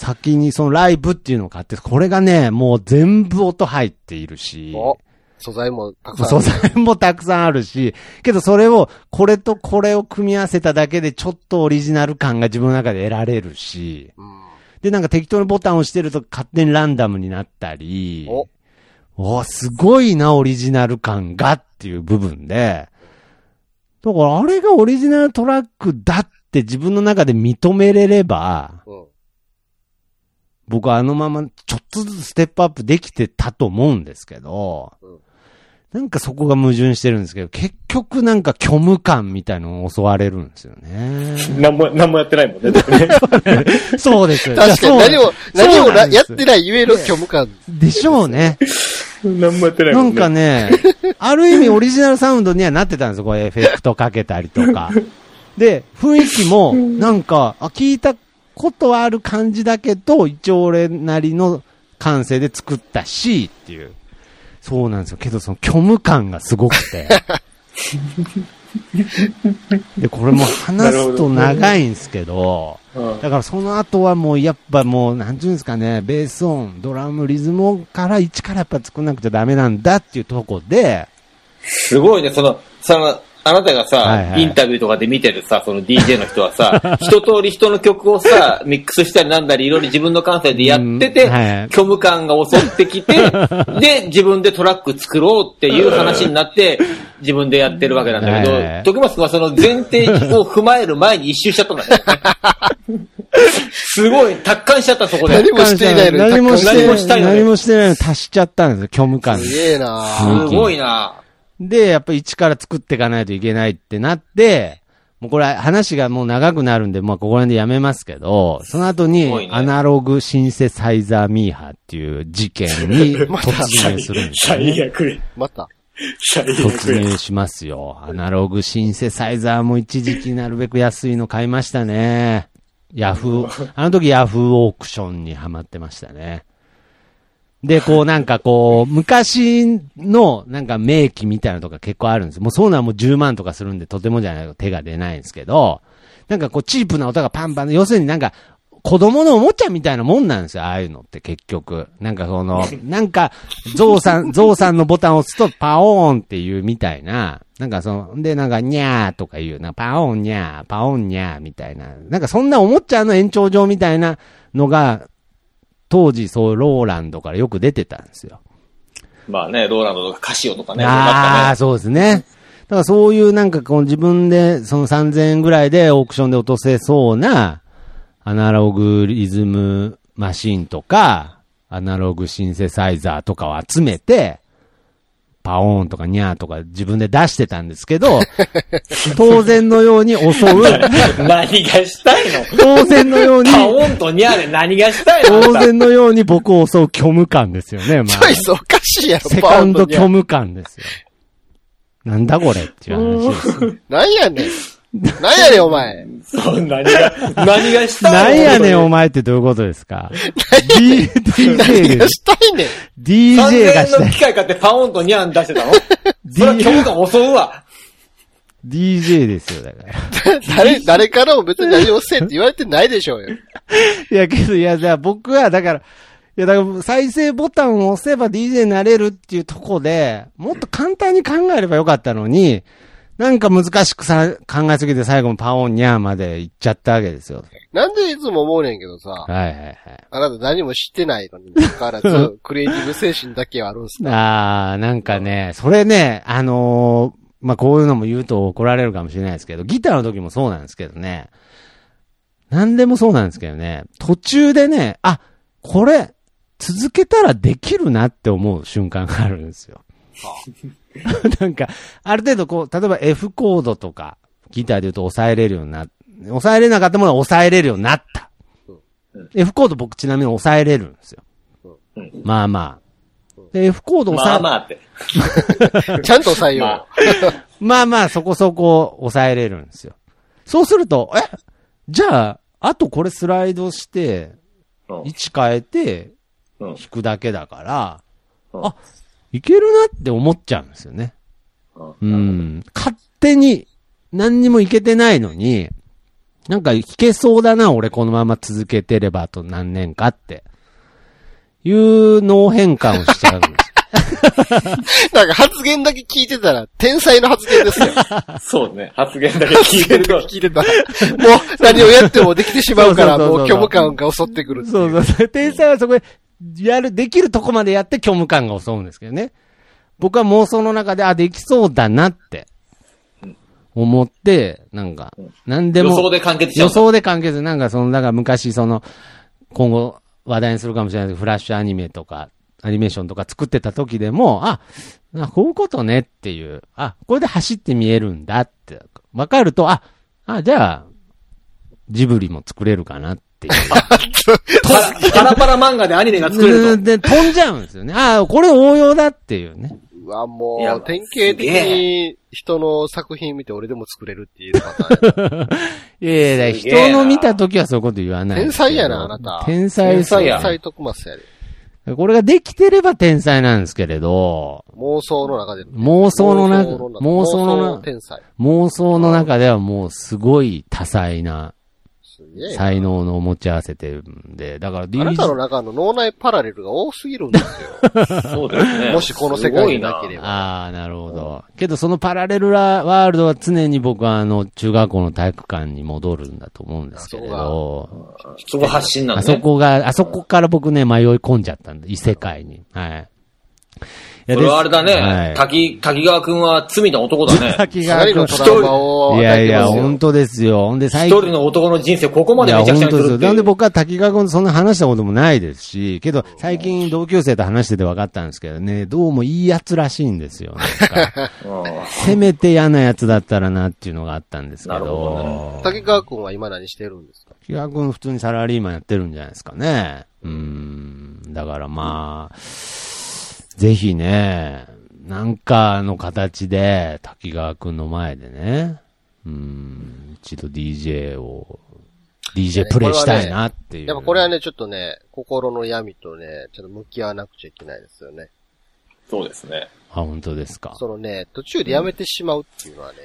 先にそのライブっていうのを買って、これがね、もう全部音入っているし、お素材もたくさんあ素る。材もたくさんあるし、けどそれを、これとこれを組み合わせただけでちょっとオリジナル感が自分の中で得られるし、うん。で、なんか適当にボタンを押してると勝手にランダムになったり、おおすごいな、オリジナル感がっていう部分で、だからあれがオリジナルトラックだって自分の中で認めれれば、うん。僕はあのままちょっとずつステップアップできてたと思うんですけど、うんなんかそこが矛盾してるんですけど、結局なんか虚無感みたいのを襲われるんですよね。なんも、なんもやってないもんね。そうです。確かに何も、何もらやってる。ないゆえの虚無感。でしょうね。なんもやってないなんもんね。かね、ある意味オリジナルサウンドにはなってたんですよ。これエフェクトかけたりとか。で、雰囲気も、なんか、あ、聞いたことはある感じだけど、一応俺なりの感性で作ったし、っていう。そうなんですよ。けどその虚無感がすごくて。で、これも話すと長いんですけど、うんだからその後はもうやっぱもう、なんていうんですかね、ベース音、ドラム、リズムから一からやっぱ作んなくちゃダメなんだっていうとこで、すごいね、その、その、あなたがさ、はいはい。インタビューとかで見てるさ、その DJ の人はさ、一通り人の曲をさ、ミックスしたりなんだり、いろいろ自分の感性でやってて、うんはい。虚無感が襲ってきて、で、自分でトラック作ろうっていう話になって、自分でやってるわけなんだけど、はい徳松君はその前提を踏まえる前に一周しちゃったんだね。すごい、達観しちゃった、そこで。何もしていないのに何もして何もしたい何もしてないのに足しちゃったんですよ、虚無感。にすげえな。すごいなで、やっぱ一から作っていかないといけないってなって、もうこれ話がもう長くなるんで、まあここら辺でやめますけど、その後にアナログシンセサイザーミーハーっていう事件に 突入するんですよ、ね。最悪。また。最突入しますよ。アナログシンセサイザーも一時期なるべく安いの買いましたね。ヤフー、あの時ヤフーオークションにハマってましたね。で、こうなんかこう、昔のなんか名機みたいなのとか結構あるんです。もうそういうのはもう10万とかするんでとてもじゃないと手が出ないんですけど、なんかこうチープな音がパンパンで、要するになんか子供のおもちゃみたいなもんなんですよ、ああいうのって結局。なんかその、なんか、ゾウさん、ゾウさんのボタンを押すとパオーンっていうみたいな、なんかその、でなんかニャーとかいう、なパオンニャー、パオンニャーみたいな、なんかそんなおもちゃの延長上みたいなのが、当時そうローランドからよく出てたんですよ。まあね、ローランドとかカシオとかね、ああ、そうですね。だからそういうなんかこう自分でその3000円ぐらいでオークションで落とせそうなアナログリズムマシンとか、アナログシンセサイザーとかを集めて、パオーンとかニャーとか自分で出してたんですけど、当然のように襲う、何がしたいの？当然のように、パオンとニャーで何がしたいの？当然のように僕を襲う虚無感ですよね、まあチョイ。スおかしいやろ、セカンド虚無感ですよ。なんだこれっていう話ですよ。なんやねん。なんやねん、お前。そう、何が、何がしたないん やねん、お前。前ってどういうことですか ?D、DJ が何が、したいねん。DJ が3000円したい。の機械買ってパオンとニャン出してたの？それは虚無感襲うわ。DJ ですよ、だから。誰、誰からも別に何をせえって言われてないでしょうよ。いや、けど、いや、じゃあ僕は、だから、いや、だから、再生ボタンを押せば DJ になれるっていうとこで、もっと簡単に考えればよかったのに、なんか難しくさ、考えすぎて最後のパオンニャーまで行っちゃったわけですよ。なんでいつも思うねんけどさ、はいはいはい。あなた何も知ってないのに、だからず、クリエイティブ精神だけはあるんすか？あー、なんかね、それね、あのーまあ、こういうのも言うと怒られるかもしれないですけど、ギターの時もそうなんですけどね、何でもそうなんですけどね、途中でね、あ、これ、続けたらできるなって思う瞬間があるんですよ。なんか、ある程度こう、例えば F コードとか、ギターで言うと抑えれるようにな、抑えれなかったものは抑えれるようになった。F コード僕ちなみに抑えれるんですよ。うんまあまあ。で、F コード抑え、まあまあって。ちゃんと抑えようよ。まあまあ、そこそこ抑えれるんですよ。そうすると、え？じゃあ、あとこれスライドして、うん位置変えて、うん弾くだけだから、うんあ、いけるなって思っちゃうんですよね。うんうん。勝手に何にもいけてないのに、なんか弾けそうだな、俺このまま続けてればあと何年かって。いう脳変換をしちゃうんです。なんか発言だけ聞いてたら、天才の発言ですよ。そうね。発言だけ聞いてると。聞いてたら。もう何をやってもできてしまうから、そうそうそうそうもう虚無感が襲ってくるそうそうそう。天才はそこで、やる、できるとこまでやって虚無感が襲うんですけどね。僕は妄想の中で、あ、できそうだなって、思って、なんか、なんでも。予想で完結しちゃう予想で完結。なんかその、だから昔その、今後話題にするかもしれないけど、フラッシュアニメとか、アニメーションとか作ってた時でも、あ、あこういうことねっていう、あ、これで走って見えるんだって、わかると、あ、あ、じゃあ、ジブリも作れるかなってい う。パラパラ漫画でアニメが作れると。で、飛んじゃうんですよね。ああ、これ応用だっていうね。うわ、もいやう、典型的に人の作品見て俺でも作れるっていうパターンや。いやいや、すげえな人の見た時はそういうこと言わない。天才やな、あなた。天才ですよ天才や天才徳松やで。これができてれば天才なんですけれど、妄想の中で。妄想の中妄想の妄想の天才。妄想の中ではもうすごい多彩な。才能の持ち合わせてるんで、だからあなたの中の脳内パラレルが多すぎるんですよ。そうですね。もしこの世界になければ。ああ、なるほど。けどそのパラレルラワールドは常に僕はあの中学校の体育館に戻るんだと思うんですけれど、そこ発信なんあそだね。こが、あそこから僕ね、迷い込んじゃったんで、異世界に。はい。いやそれはあれだですはねい。滝、滝川くんは罪な男だね。滝かなりのトラウマをいやいや、与えてますよ。本当ですよ。ほんで一最人の男の人生ここまいや、でめちゃくちゃ本当ですよ。にするっていう。なんで僕は滝川君とそんな話したこともないですし、けど、最近同級生と話してて分かったんですけどね、どうもいい奴らしいんですよ。せめて嫌な奴だったらなっていうのがあったんですけなるほど、竹川くんは今何してるんですか？滝川君普通にサラリーマンやってるんじゃないですかね。うーん。だからまあ、ぜひね、なんかの形で、滝川君の前でね、うーん、一度 DJ を、DJ プレイしたいなっていう。やっぱこれはね、ちょっとね、心の闇とね、ちょっと向き合わなくちゃいけないですよね。そうですね。あ、本当ですか。そのね、途中でやめてしまうっていうのはね、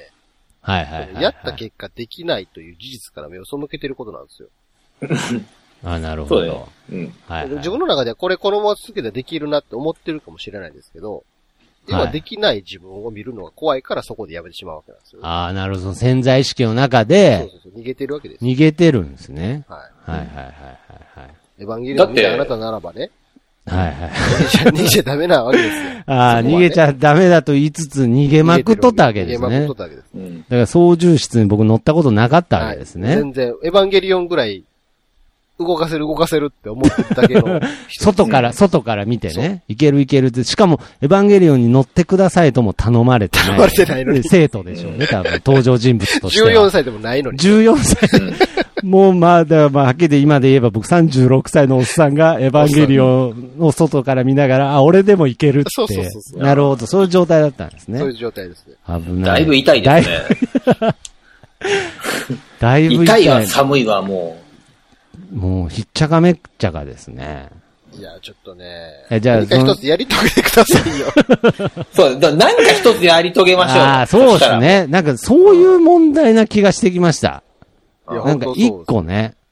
はいはいはい、はい。やった結果できないという事実から目を背けてることなんですよ。あ、なるほど。そうだよ。うん。はい、はい。自分の中ではこれこのまま続けたらできるなって思ってるかもしれないですけど、要はできない自分を見るのが怖いからそこでやめてしまうわけなんですよ。あなるほど。潜在意識の中そうでそうそう、逃げてるわけです。逃げてるんですね。ははいはいはいはいい。エヴァンゲリオン見だってたあなたならばね、はい。はいはい。逃げちゃ、ダメなわけですよ。ああ、逃げちゃダメだと言いつつ逃げまくっとったわけですね。逃げまくっとだかったわけです。うん。ら操縦室に僕乗ったことなかったわけですね。はい全然、エヴァンゲリオンぐらい、動かせる動かせるって思ってるだけの人。外から、外から見てね。いけるいけるって。しかも、エヴァンゲリオンに乗ってくださいとも頼まれてない。頼まれてないのに生徒でしょうね、多分。登場人物としては。14歳でもないのに。14歳。もうまあ、だまあ、はっきり今で言えば僕36歳のおっさんがエヴァンゲリオンを外から見ながら、あ、俺でもいけるって。そうそうそうそうなるほど、そういう状態だったんですねそういう。状態ですね。危ない。だいぶ痛いですね。だいぶ 痛いわ、痛い。寒いわ、ももう、ひっちゃかめっちゃかですね。いや、ちょっとね。えじゃあ何か一つやり遂げてくださいよ。う。そう、だから何か一つやり遂げましょうよ。ああ、そうで。すね。なんか、そういう問題な気がしてきました。いやなんか、一個ね。うん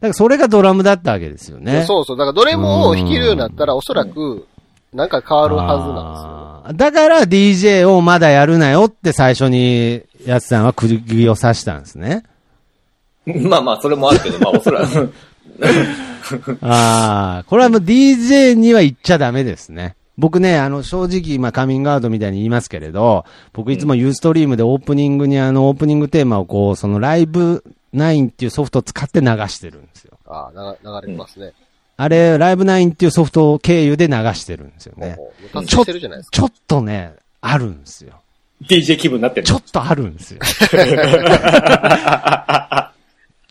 なんか、それがドラムだったわけですよね。そうそう。だからどれも弾けるようになったら、おそらく、なんか変わるはずなんあーだから DJ をまだやるなよって最初に、やつさんは釘を刺したんですね。まあまあ、それもあるけど、まあ、おそらく。ああ、これはもう DJ には言っちゃダメですね。僕ね、あの、正直、まあ、カミングアウトみたいに言いますけれど、僕いつもユーストリームでオープニングにあの、オープニングテーマをこう、そのライブ9っていうソフトを使って流してるんですよ。ああ、な流れてますね。あれ、ライブ9っていうソフトを経由で流してるんですよね。ほうほう達成してるじゃないですか。ちょっとね、あるんですよ。DJ 気分になってるちょっとあるんですよ。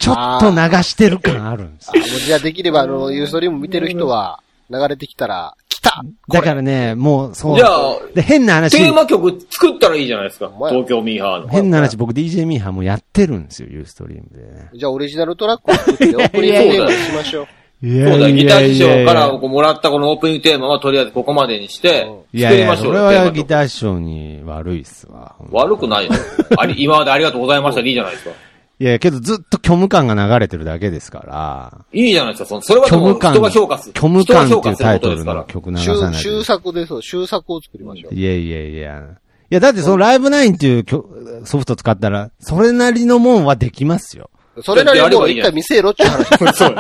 ちょっと流してる感あるんですよ。じゃあできれば、あの、ユーストリーム見てる人は、流れてきたら、来ただからね、もう、そう。じゃあで、変な話テ、ーマ曲作ったらいいじゃないですか。東京ミーハーの。変な話、僕 DJ ミーハーもやってるんですよ、ユーストリームでね。じゃあオリジナルトラックを作って、オープニングテーマにしましょう。いそうだ、ギター師匠からいこうもらったこのオープニングテーマはとりあえずここまでにして、やいや、そ作りましょうよ。れはギテーマ曲ター師匠に悪いっすわ。悪くないよ。あり、今までありがとうございましたでいいじゃないですか。いや、けどずっと虚無感が流れてるだけですから、いいじゃないですか。そのそれはでも虚無感、人が評価する。虚無感っていうタイトル。の曲流さない終と終作で、そう、終作を作りましょう。いやいやいや。いや、だってそのライブナインっていう曲ソフト使ったら、それなりのもんはできますよ。それなりにもう一回見せろっていう話。そう。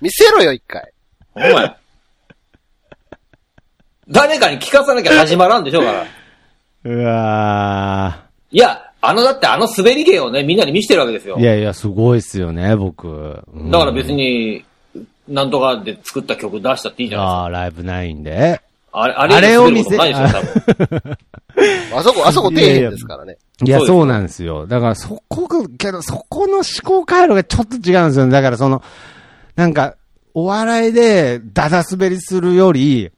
見せろよ、一回。お前。誰かに聞かさなきゃ始まらんでしょうから。うわいや、あの、だってあの滑り芸をね、みんなに見せてるわけですよー。いやいや、すごいっすよね、僕。うんだから別に、なんとかで作った曲出したっていいじゃないですか。ああ、ライブナインで。あれ、あれあれを見せないでしょ、多分。あそこ、あそこ底辺ですからね。いや、そうですそうなんですよ。だからそこが、けどそこの思考回路がちょっと違うんですよね。だからその、なんか、お笑いでダダ滑りするより、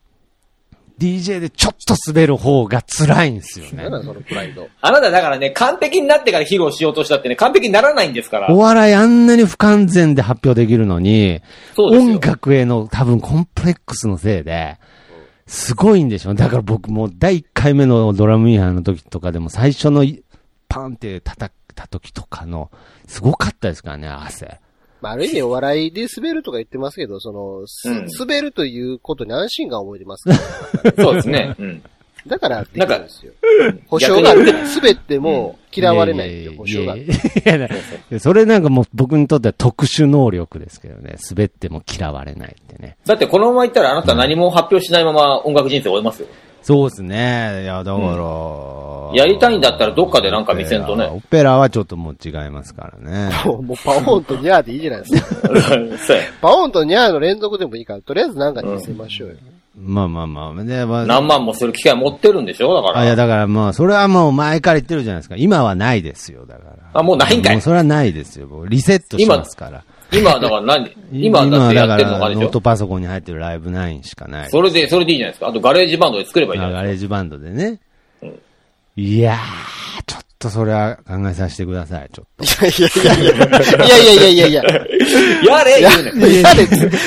DJ でちょっと滑る方が辛いんですよねなん。だそのプライド。あなただからね、完璧になってから披露しようとしたってね、完璧にならないんですからお。笑いあんなに不完全で発表できるのに、音楽への多分コンプレックスのせいで、すごいんでしょ。だから僕もう第1回目のドラムイヤーの時とかでも最初のいパンって叩いた時とかの、すごかったですからね、汗。まあ、ある意味お笑いで滑るとか言ってますけど、その、すうん滑るということに安心感を覚えてますから。そうですね。うん。だからできるんですよ。保証がある。滑っても嫌われないっていう保証がある。それなんかもう僕にとっては特殊能力ですけどね。滑っても嫌われないってね。だってこのまま行ったらあなた何も発表しないまま音楽人生終えますよ。そうですね。いや、だから、やりたいんだったらどっかでなんか見せんとねオペラはちょっともう違いますからね。もうもうパオーンとニャーでいいじゃないですか。パオーンとニャーの連続でもいいから、とりあえずなんかに見せましょうよ。まあまあまあ。で、まあ、何万もする機会持ってるんでしょ？だから。あ、いや、だからまあ、それはもう前から言ってるじゃないですか。今はないですよ、だから。あもうないんかい？もうそれはないですよ。リセットしますから。今だから何？今だってやってるのがあるでしょ？ノートパソコンに入ってるライブナインしかない。それで、それでいいじゃないですか。あとガレージバンドで作ればいいじゃあないでガレージバンドでね。いやー、ちょっとそれは考えさせてください、ちょっと。いやいやいやいや。いやいやいやいやいや。れやれ、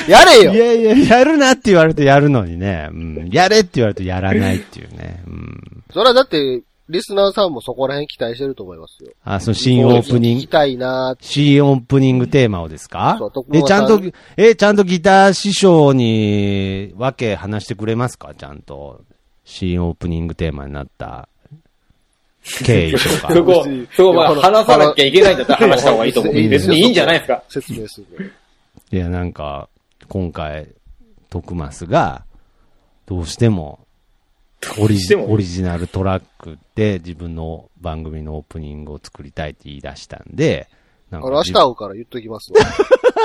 やれいよ。やいや、やるなって言われるとやるのにね。うん。やれって言われるとやらないっていうね。うん。それはだって、リスナーさんもそこら辺期待してると思いますよ。あ、その新オープニング、聞きたいな新オープニングテーマをですか？そう徳え、ちゃんと、え、ちゃんとギター師匠にわけ話してくれますか？ちゃんと。新オープニングテーマになった経緯とか。そこ、そこまあ話さなきゃいけないんだったら話した方がいいと思う。別にいいんじゃないですか。説明する。いや、なんか、今回、徳マスが、どうしても、オリジオリジナルトラックで自分の番組のオープニングを作りたいって言い出したんで、なんあの、明自日会うから言っときますわ。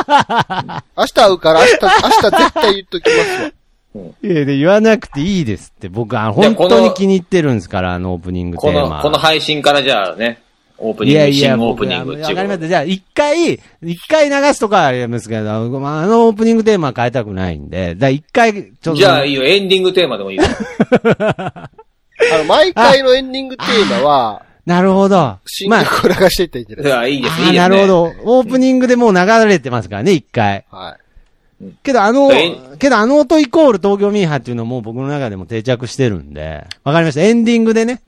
明日会うから明日、明日絶対言っときますわ。いやで言わなくていいですって、僕はや本当に気に入ってるんですから、あのオープニングテこーマ。の、この配信からじゃあね、オープニング、いやいや、新オー僕プニングわかりました。じゃあ、一回、一回流すとかはありますけど、まああのオープニングテーマは変えたくないんで、だ一回、ちょっと。じゃあいいよ、エンディングテーマでもいいよ。あの、毎回のエンディングテーマは、なるほど。新まあ、曲を流していったらいいんじゃないですあいいです、いいあーです、ね。なるほど。オープニングでもう流れてますからね、一回。か。はい。けどあのえ、けどあの音イコール東京ミーハーっていうのも僕の中でも定着してるんで、わかりました。エンディングでね。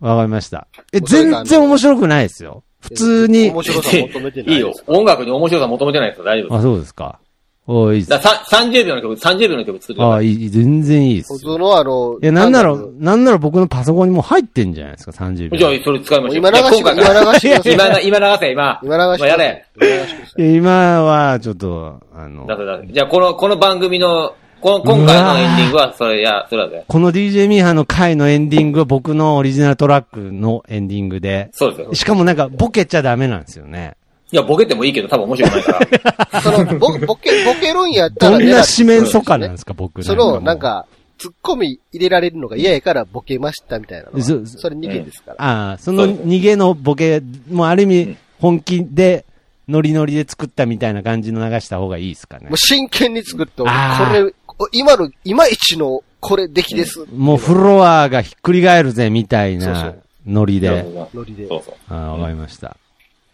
わかりました。え、全然面白くないですよ。普通に。面白さ求めてないいいよ。音楽に面白さ求めてないですよ、大丈夫です。あ、そうですか。おーいいっす。だからさ30秒の曲、30秒の曲作ってください。あいい、全然いいっす。普通のあの、いや、なんならだろう、なんなら僕のパソコンにもう入ってんじゃないですか、30秒。じゃあ、それ使いましょう。今流して今回から今流してください今な、今流せ、今。今流してくださいやれ。今流してくださいいや今は、ちょっと、あのだ、だじゃあ、この、この番組の、この、今回のエンディングは、それ、や、それだぜ。この DJ ミーハーの回のエンディングは僕のオリジナルトラックのエンディングで、そうですよ。しかもなんかボケちゃダメなんですよね。いや、ボケてもいいけど、多分面白くないから。その、ボボケ、ボケるんやったらどんな四面楚歌なんですか、僕その、なん、か、ツッコミ入れられるのが嫌やからボケましたみたいなのは。そそれ逃げですから。ああ、その逃げのボケもある意味本気で、ノリノリで作ったみたいな感じの流した方がいいですかねもう。真剣に作って、これ、今の、今一のこれ出来です。もうフロアがひっくり返るぜみたいなノリで。ノリで。そうそう。ああ、わかりました。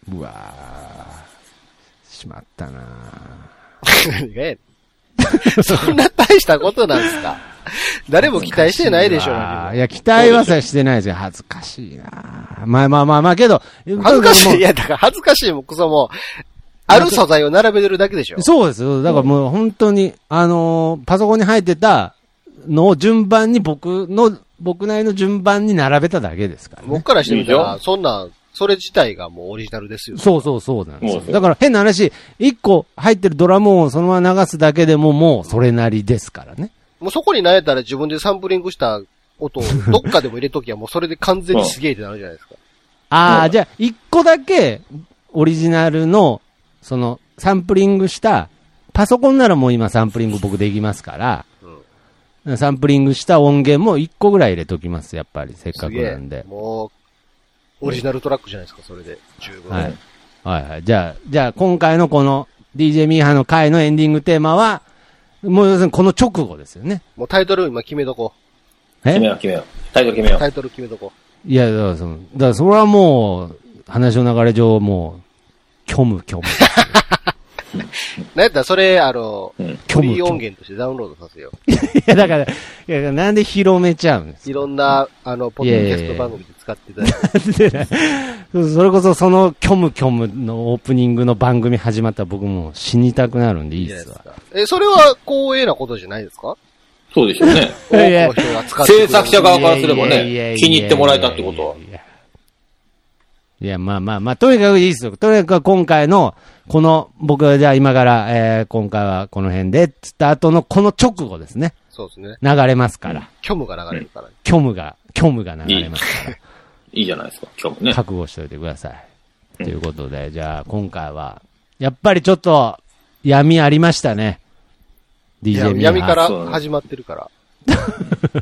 うわーしまったな何がやねんそんな大したことなんですか？誰も期待してないでしょう、いや、期待はさしてないですよ。恥ずかしいなまあまあまあまあ、けど、も恥ずかしもうい。いや、だから恥ずかしいもクソも、ある素材を並べてるだけでしょ。そうですよ。だからもう本当に、あのーパソコンに入ってたのを順番に僕の、僕なりの順番に並べただけですからね。僕からしてみたら、そんな、それ自体がもうオリジナルですよ。そうそうそうなんですよ。だから変な話、一個入ってるドラム音をそのまま流すだけでももうそれなりですからね。もうそこに悩んだら自分でサンプリングした音をどっかでも入れときゃもうそれで完全にすげえってなるじゃないですか。ああ、うんじゃあ一個だけオリジナルの、その、サンプリングした、パソコンならもう今サンプリング僕できますから、サンプリングした音源も一個ぐらい入れときます、やっぱり、せっかくすげえなんで。。もう、オリジナルトラックじゃないですか、それで。十分。はい。はいはい。じゃあ、じゃあ今回のこの DJ ミーハーの回のエンディングテーマは、もう要するにこの直後ですよね。もうタイトル今決めとこえ？決めよう、決めよう。タイトル決めよう。タイトル決めとこいや、だからその、だからそれはもう、話の流れ上もう、虚無虚無。う。なんやったらそれ、あの、う。うん。フリー音源としてダウンロードさせよう。いや、だから、いや、なんで広めちゃうんですいろんな、あの、ポッドキャスト番組で使っていただいて。かそれこそその虚無虚無のオープニングの番組始まったら僕もう死にたくなるんでいいっすわ。え、それは光栄なことじゃないですか？そうでしょうね。いやいや多くの人が使ってくれる制作者側からすればね、気に入ってもらえたってことは。いやいやまあまあまあ、とにかくいいですよ。とにかく今回の、この、僕はじゃあ今から、えー、今回はこの辺で、つった後のこの直後ですね。そうですね。流れますから。虚無が流れるから。虚無が、虚無が流れますから。いいじゃないですか、今日もね。覚悟しておいてください。ということで、じゃあ今回は、やっぱりちょっと、闇ありましたね。DJ ミーハー闇から始まってるから。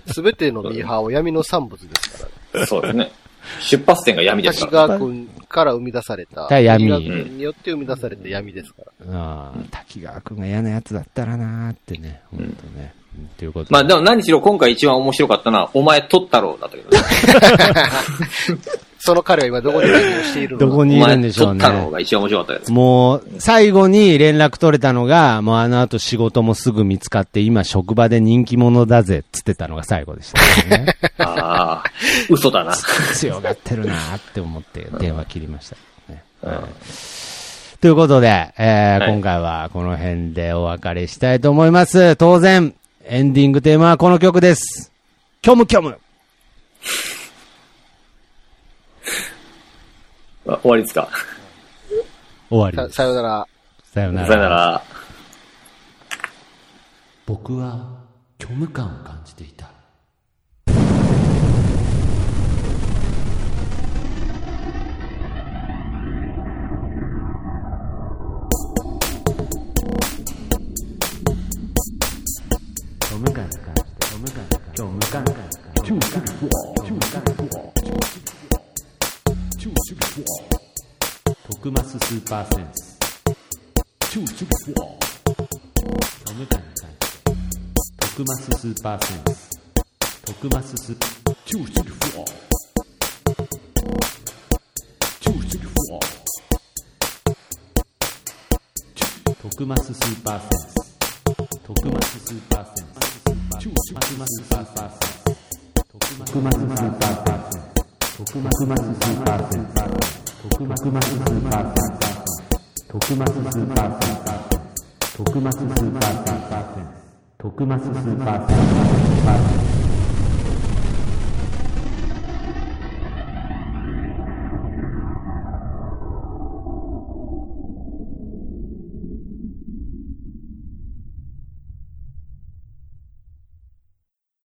すべてのミーハーは闇の産物ですから。そうですね。出発点が闇です滝から。川くんから生み出された。た闇滝川くんによって生み出された闇ですから。ああ、滝川くんが嫌なやつだったらなーってね、本当ね。うんということで。まあでも何しろ今回一番面白かったのは、お前取ったろうだったけどね。その彼は今どこで何をしているのか。どこにいるんでしょうお前取ったろうね。が一番面白かったです。もう、最後に連絡取れたのが、もうあの後仕事もすぐ見つかって、今職場で人気者だぜっつってたのが最後でしたね。ああ、嘘だな。強がってるなーって思って電話切りました、ねはいということで、えーはい今回はこの辺でお別れしたいと思います。当然、エンディングテーマはこの曲です。キョムキョムあ終わりですか？さ終わりです。さよなら。さよなさよなら。僕は虚無感を感じていた。虚無感を感じて、虚無感を感じて、虚無感を感じて、虚無感を感じて、虚無感を感じて、徳マススーパーセンス。虚無感を感じて、徳マススーパーセンス。徳マスス。徳マススーパーセンス。徳マススーパーセンス。チュースマススーパーセンス。徳マススーパーセンス。徳マススーパーセンス。徳マススーパーセンス。徳マススーパーセンス。徳マススーパーセンス。徳マススーパーセンス。徳マススー。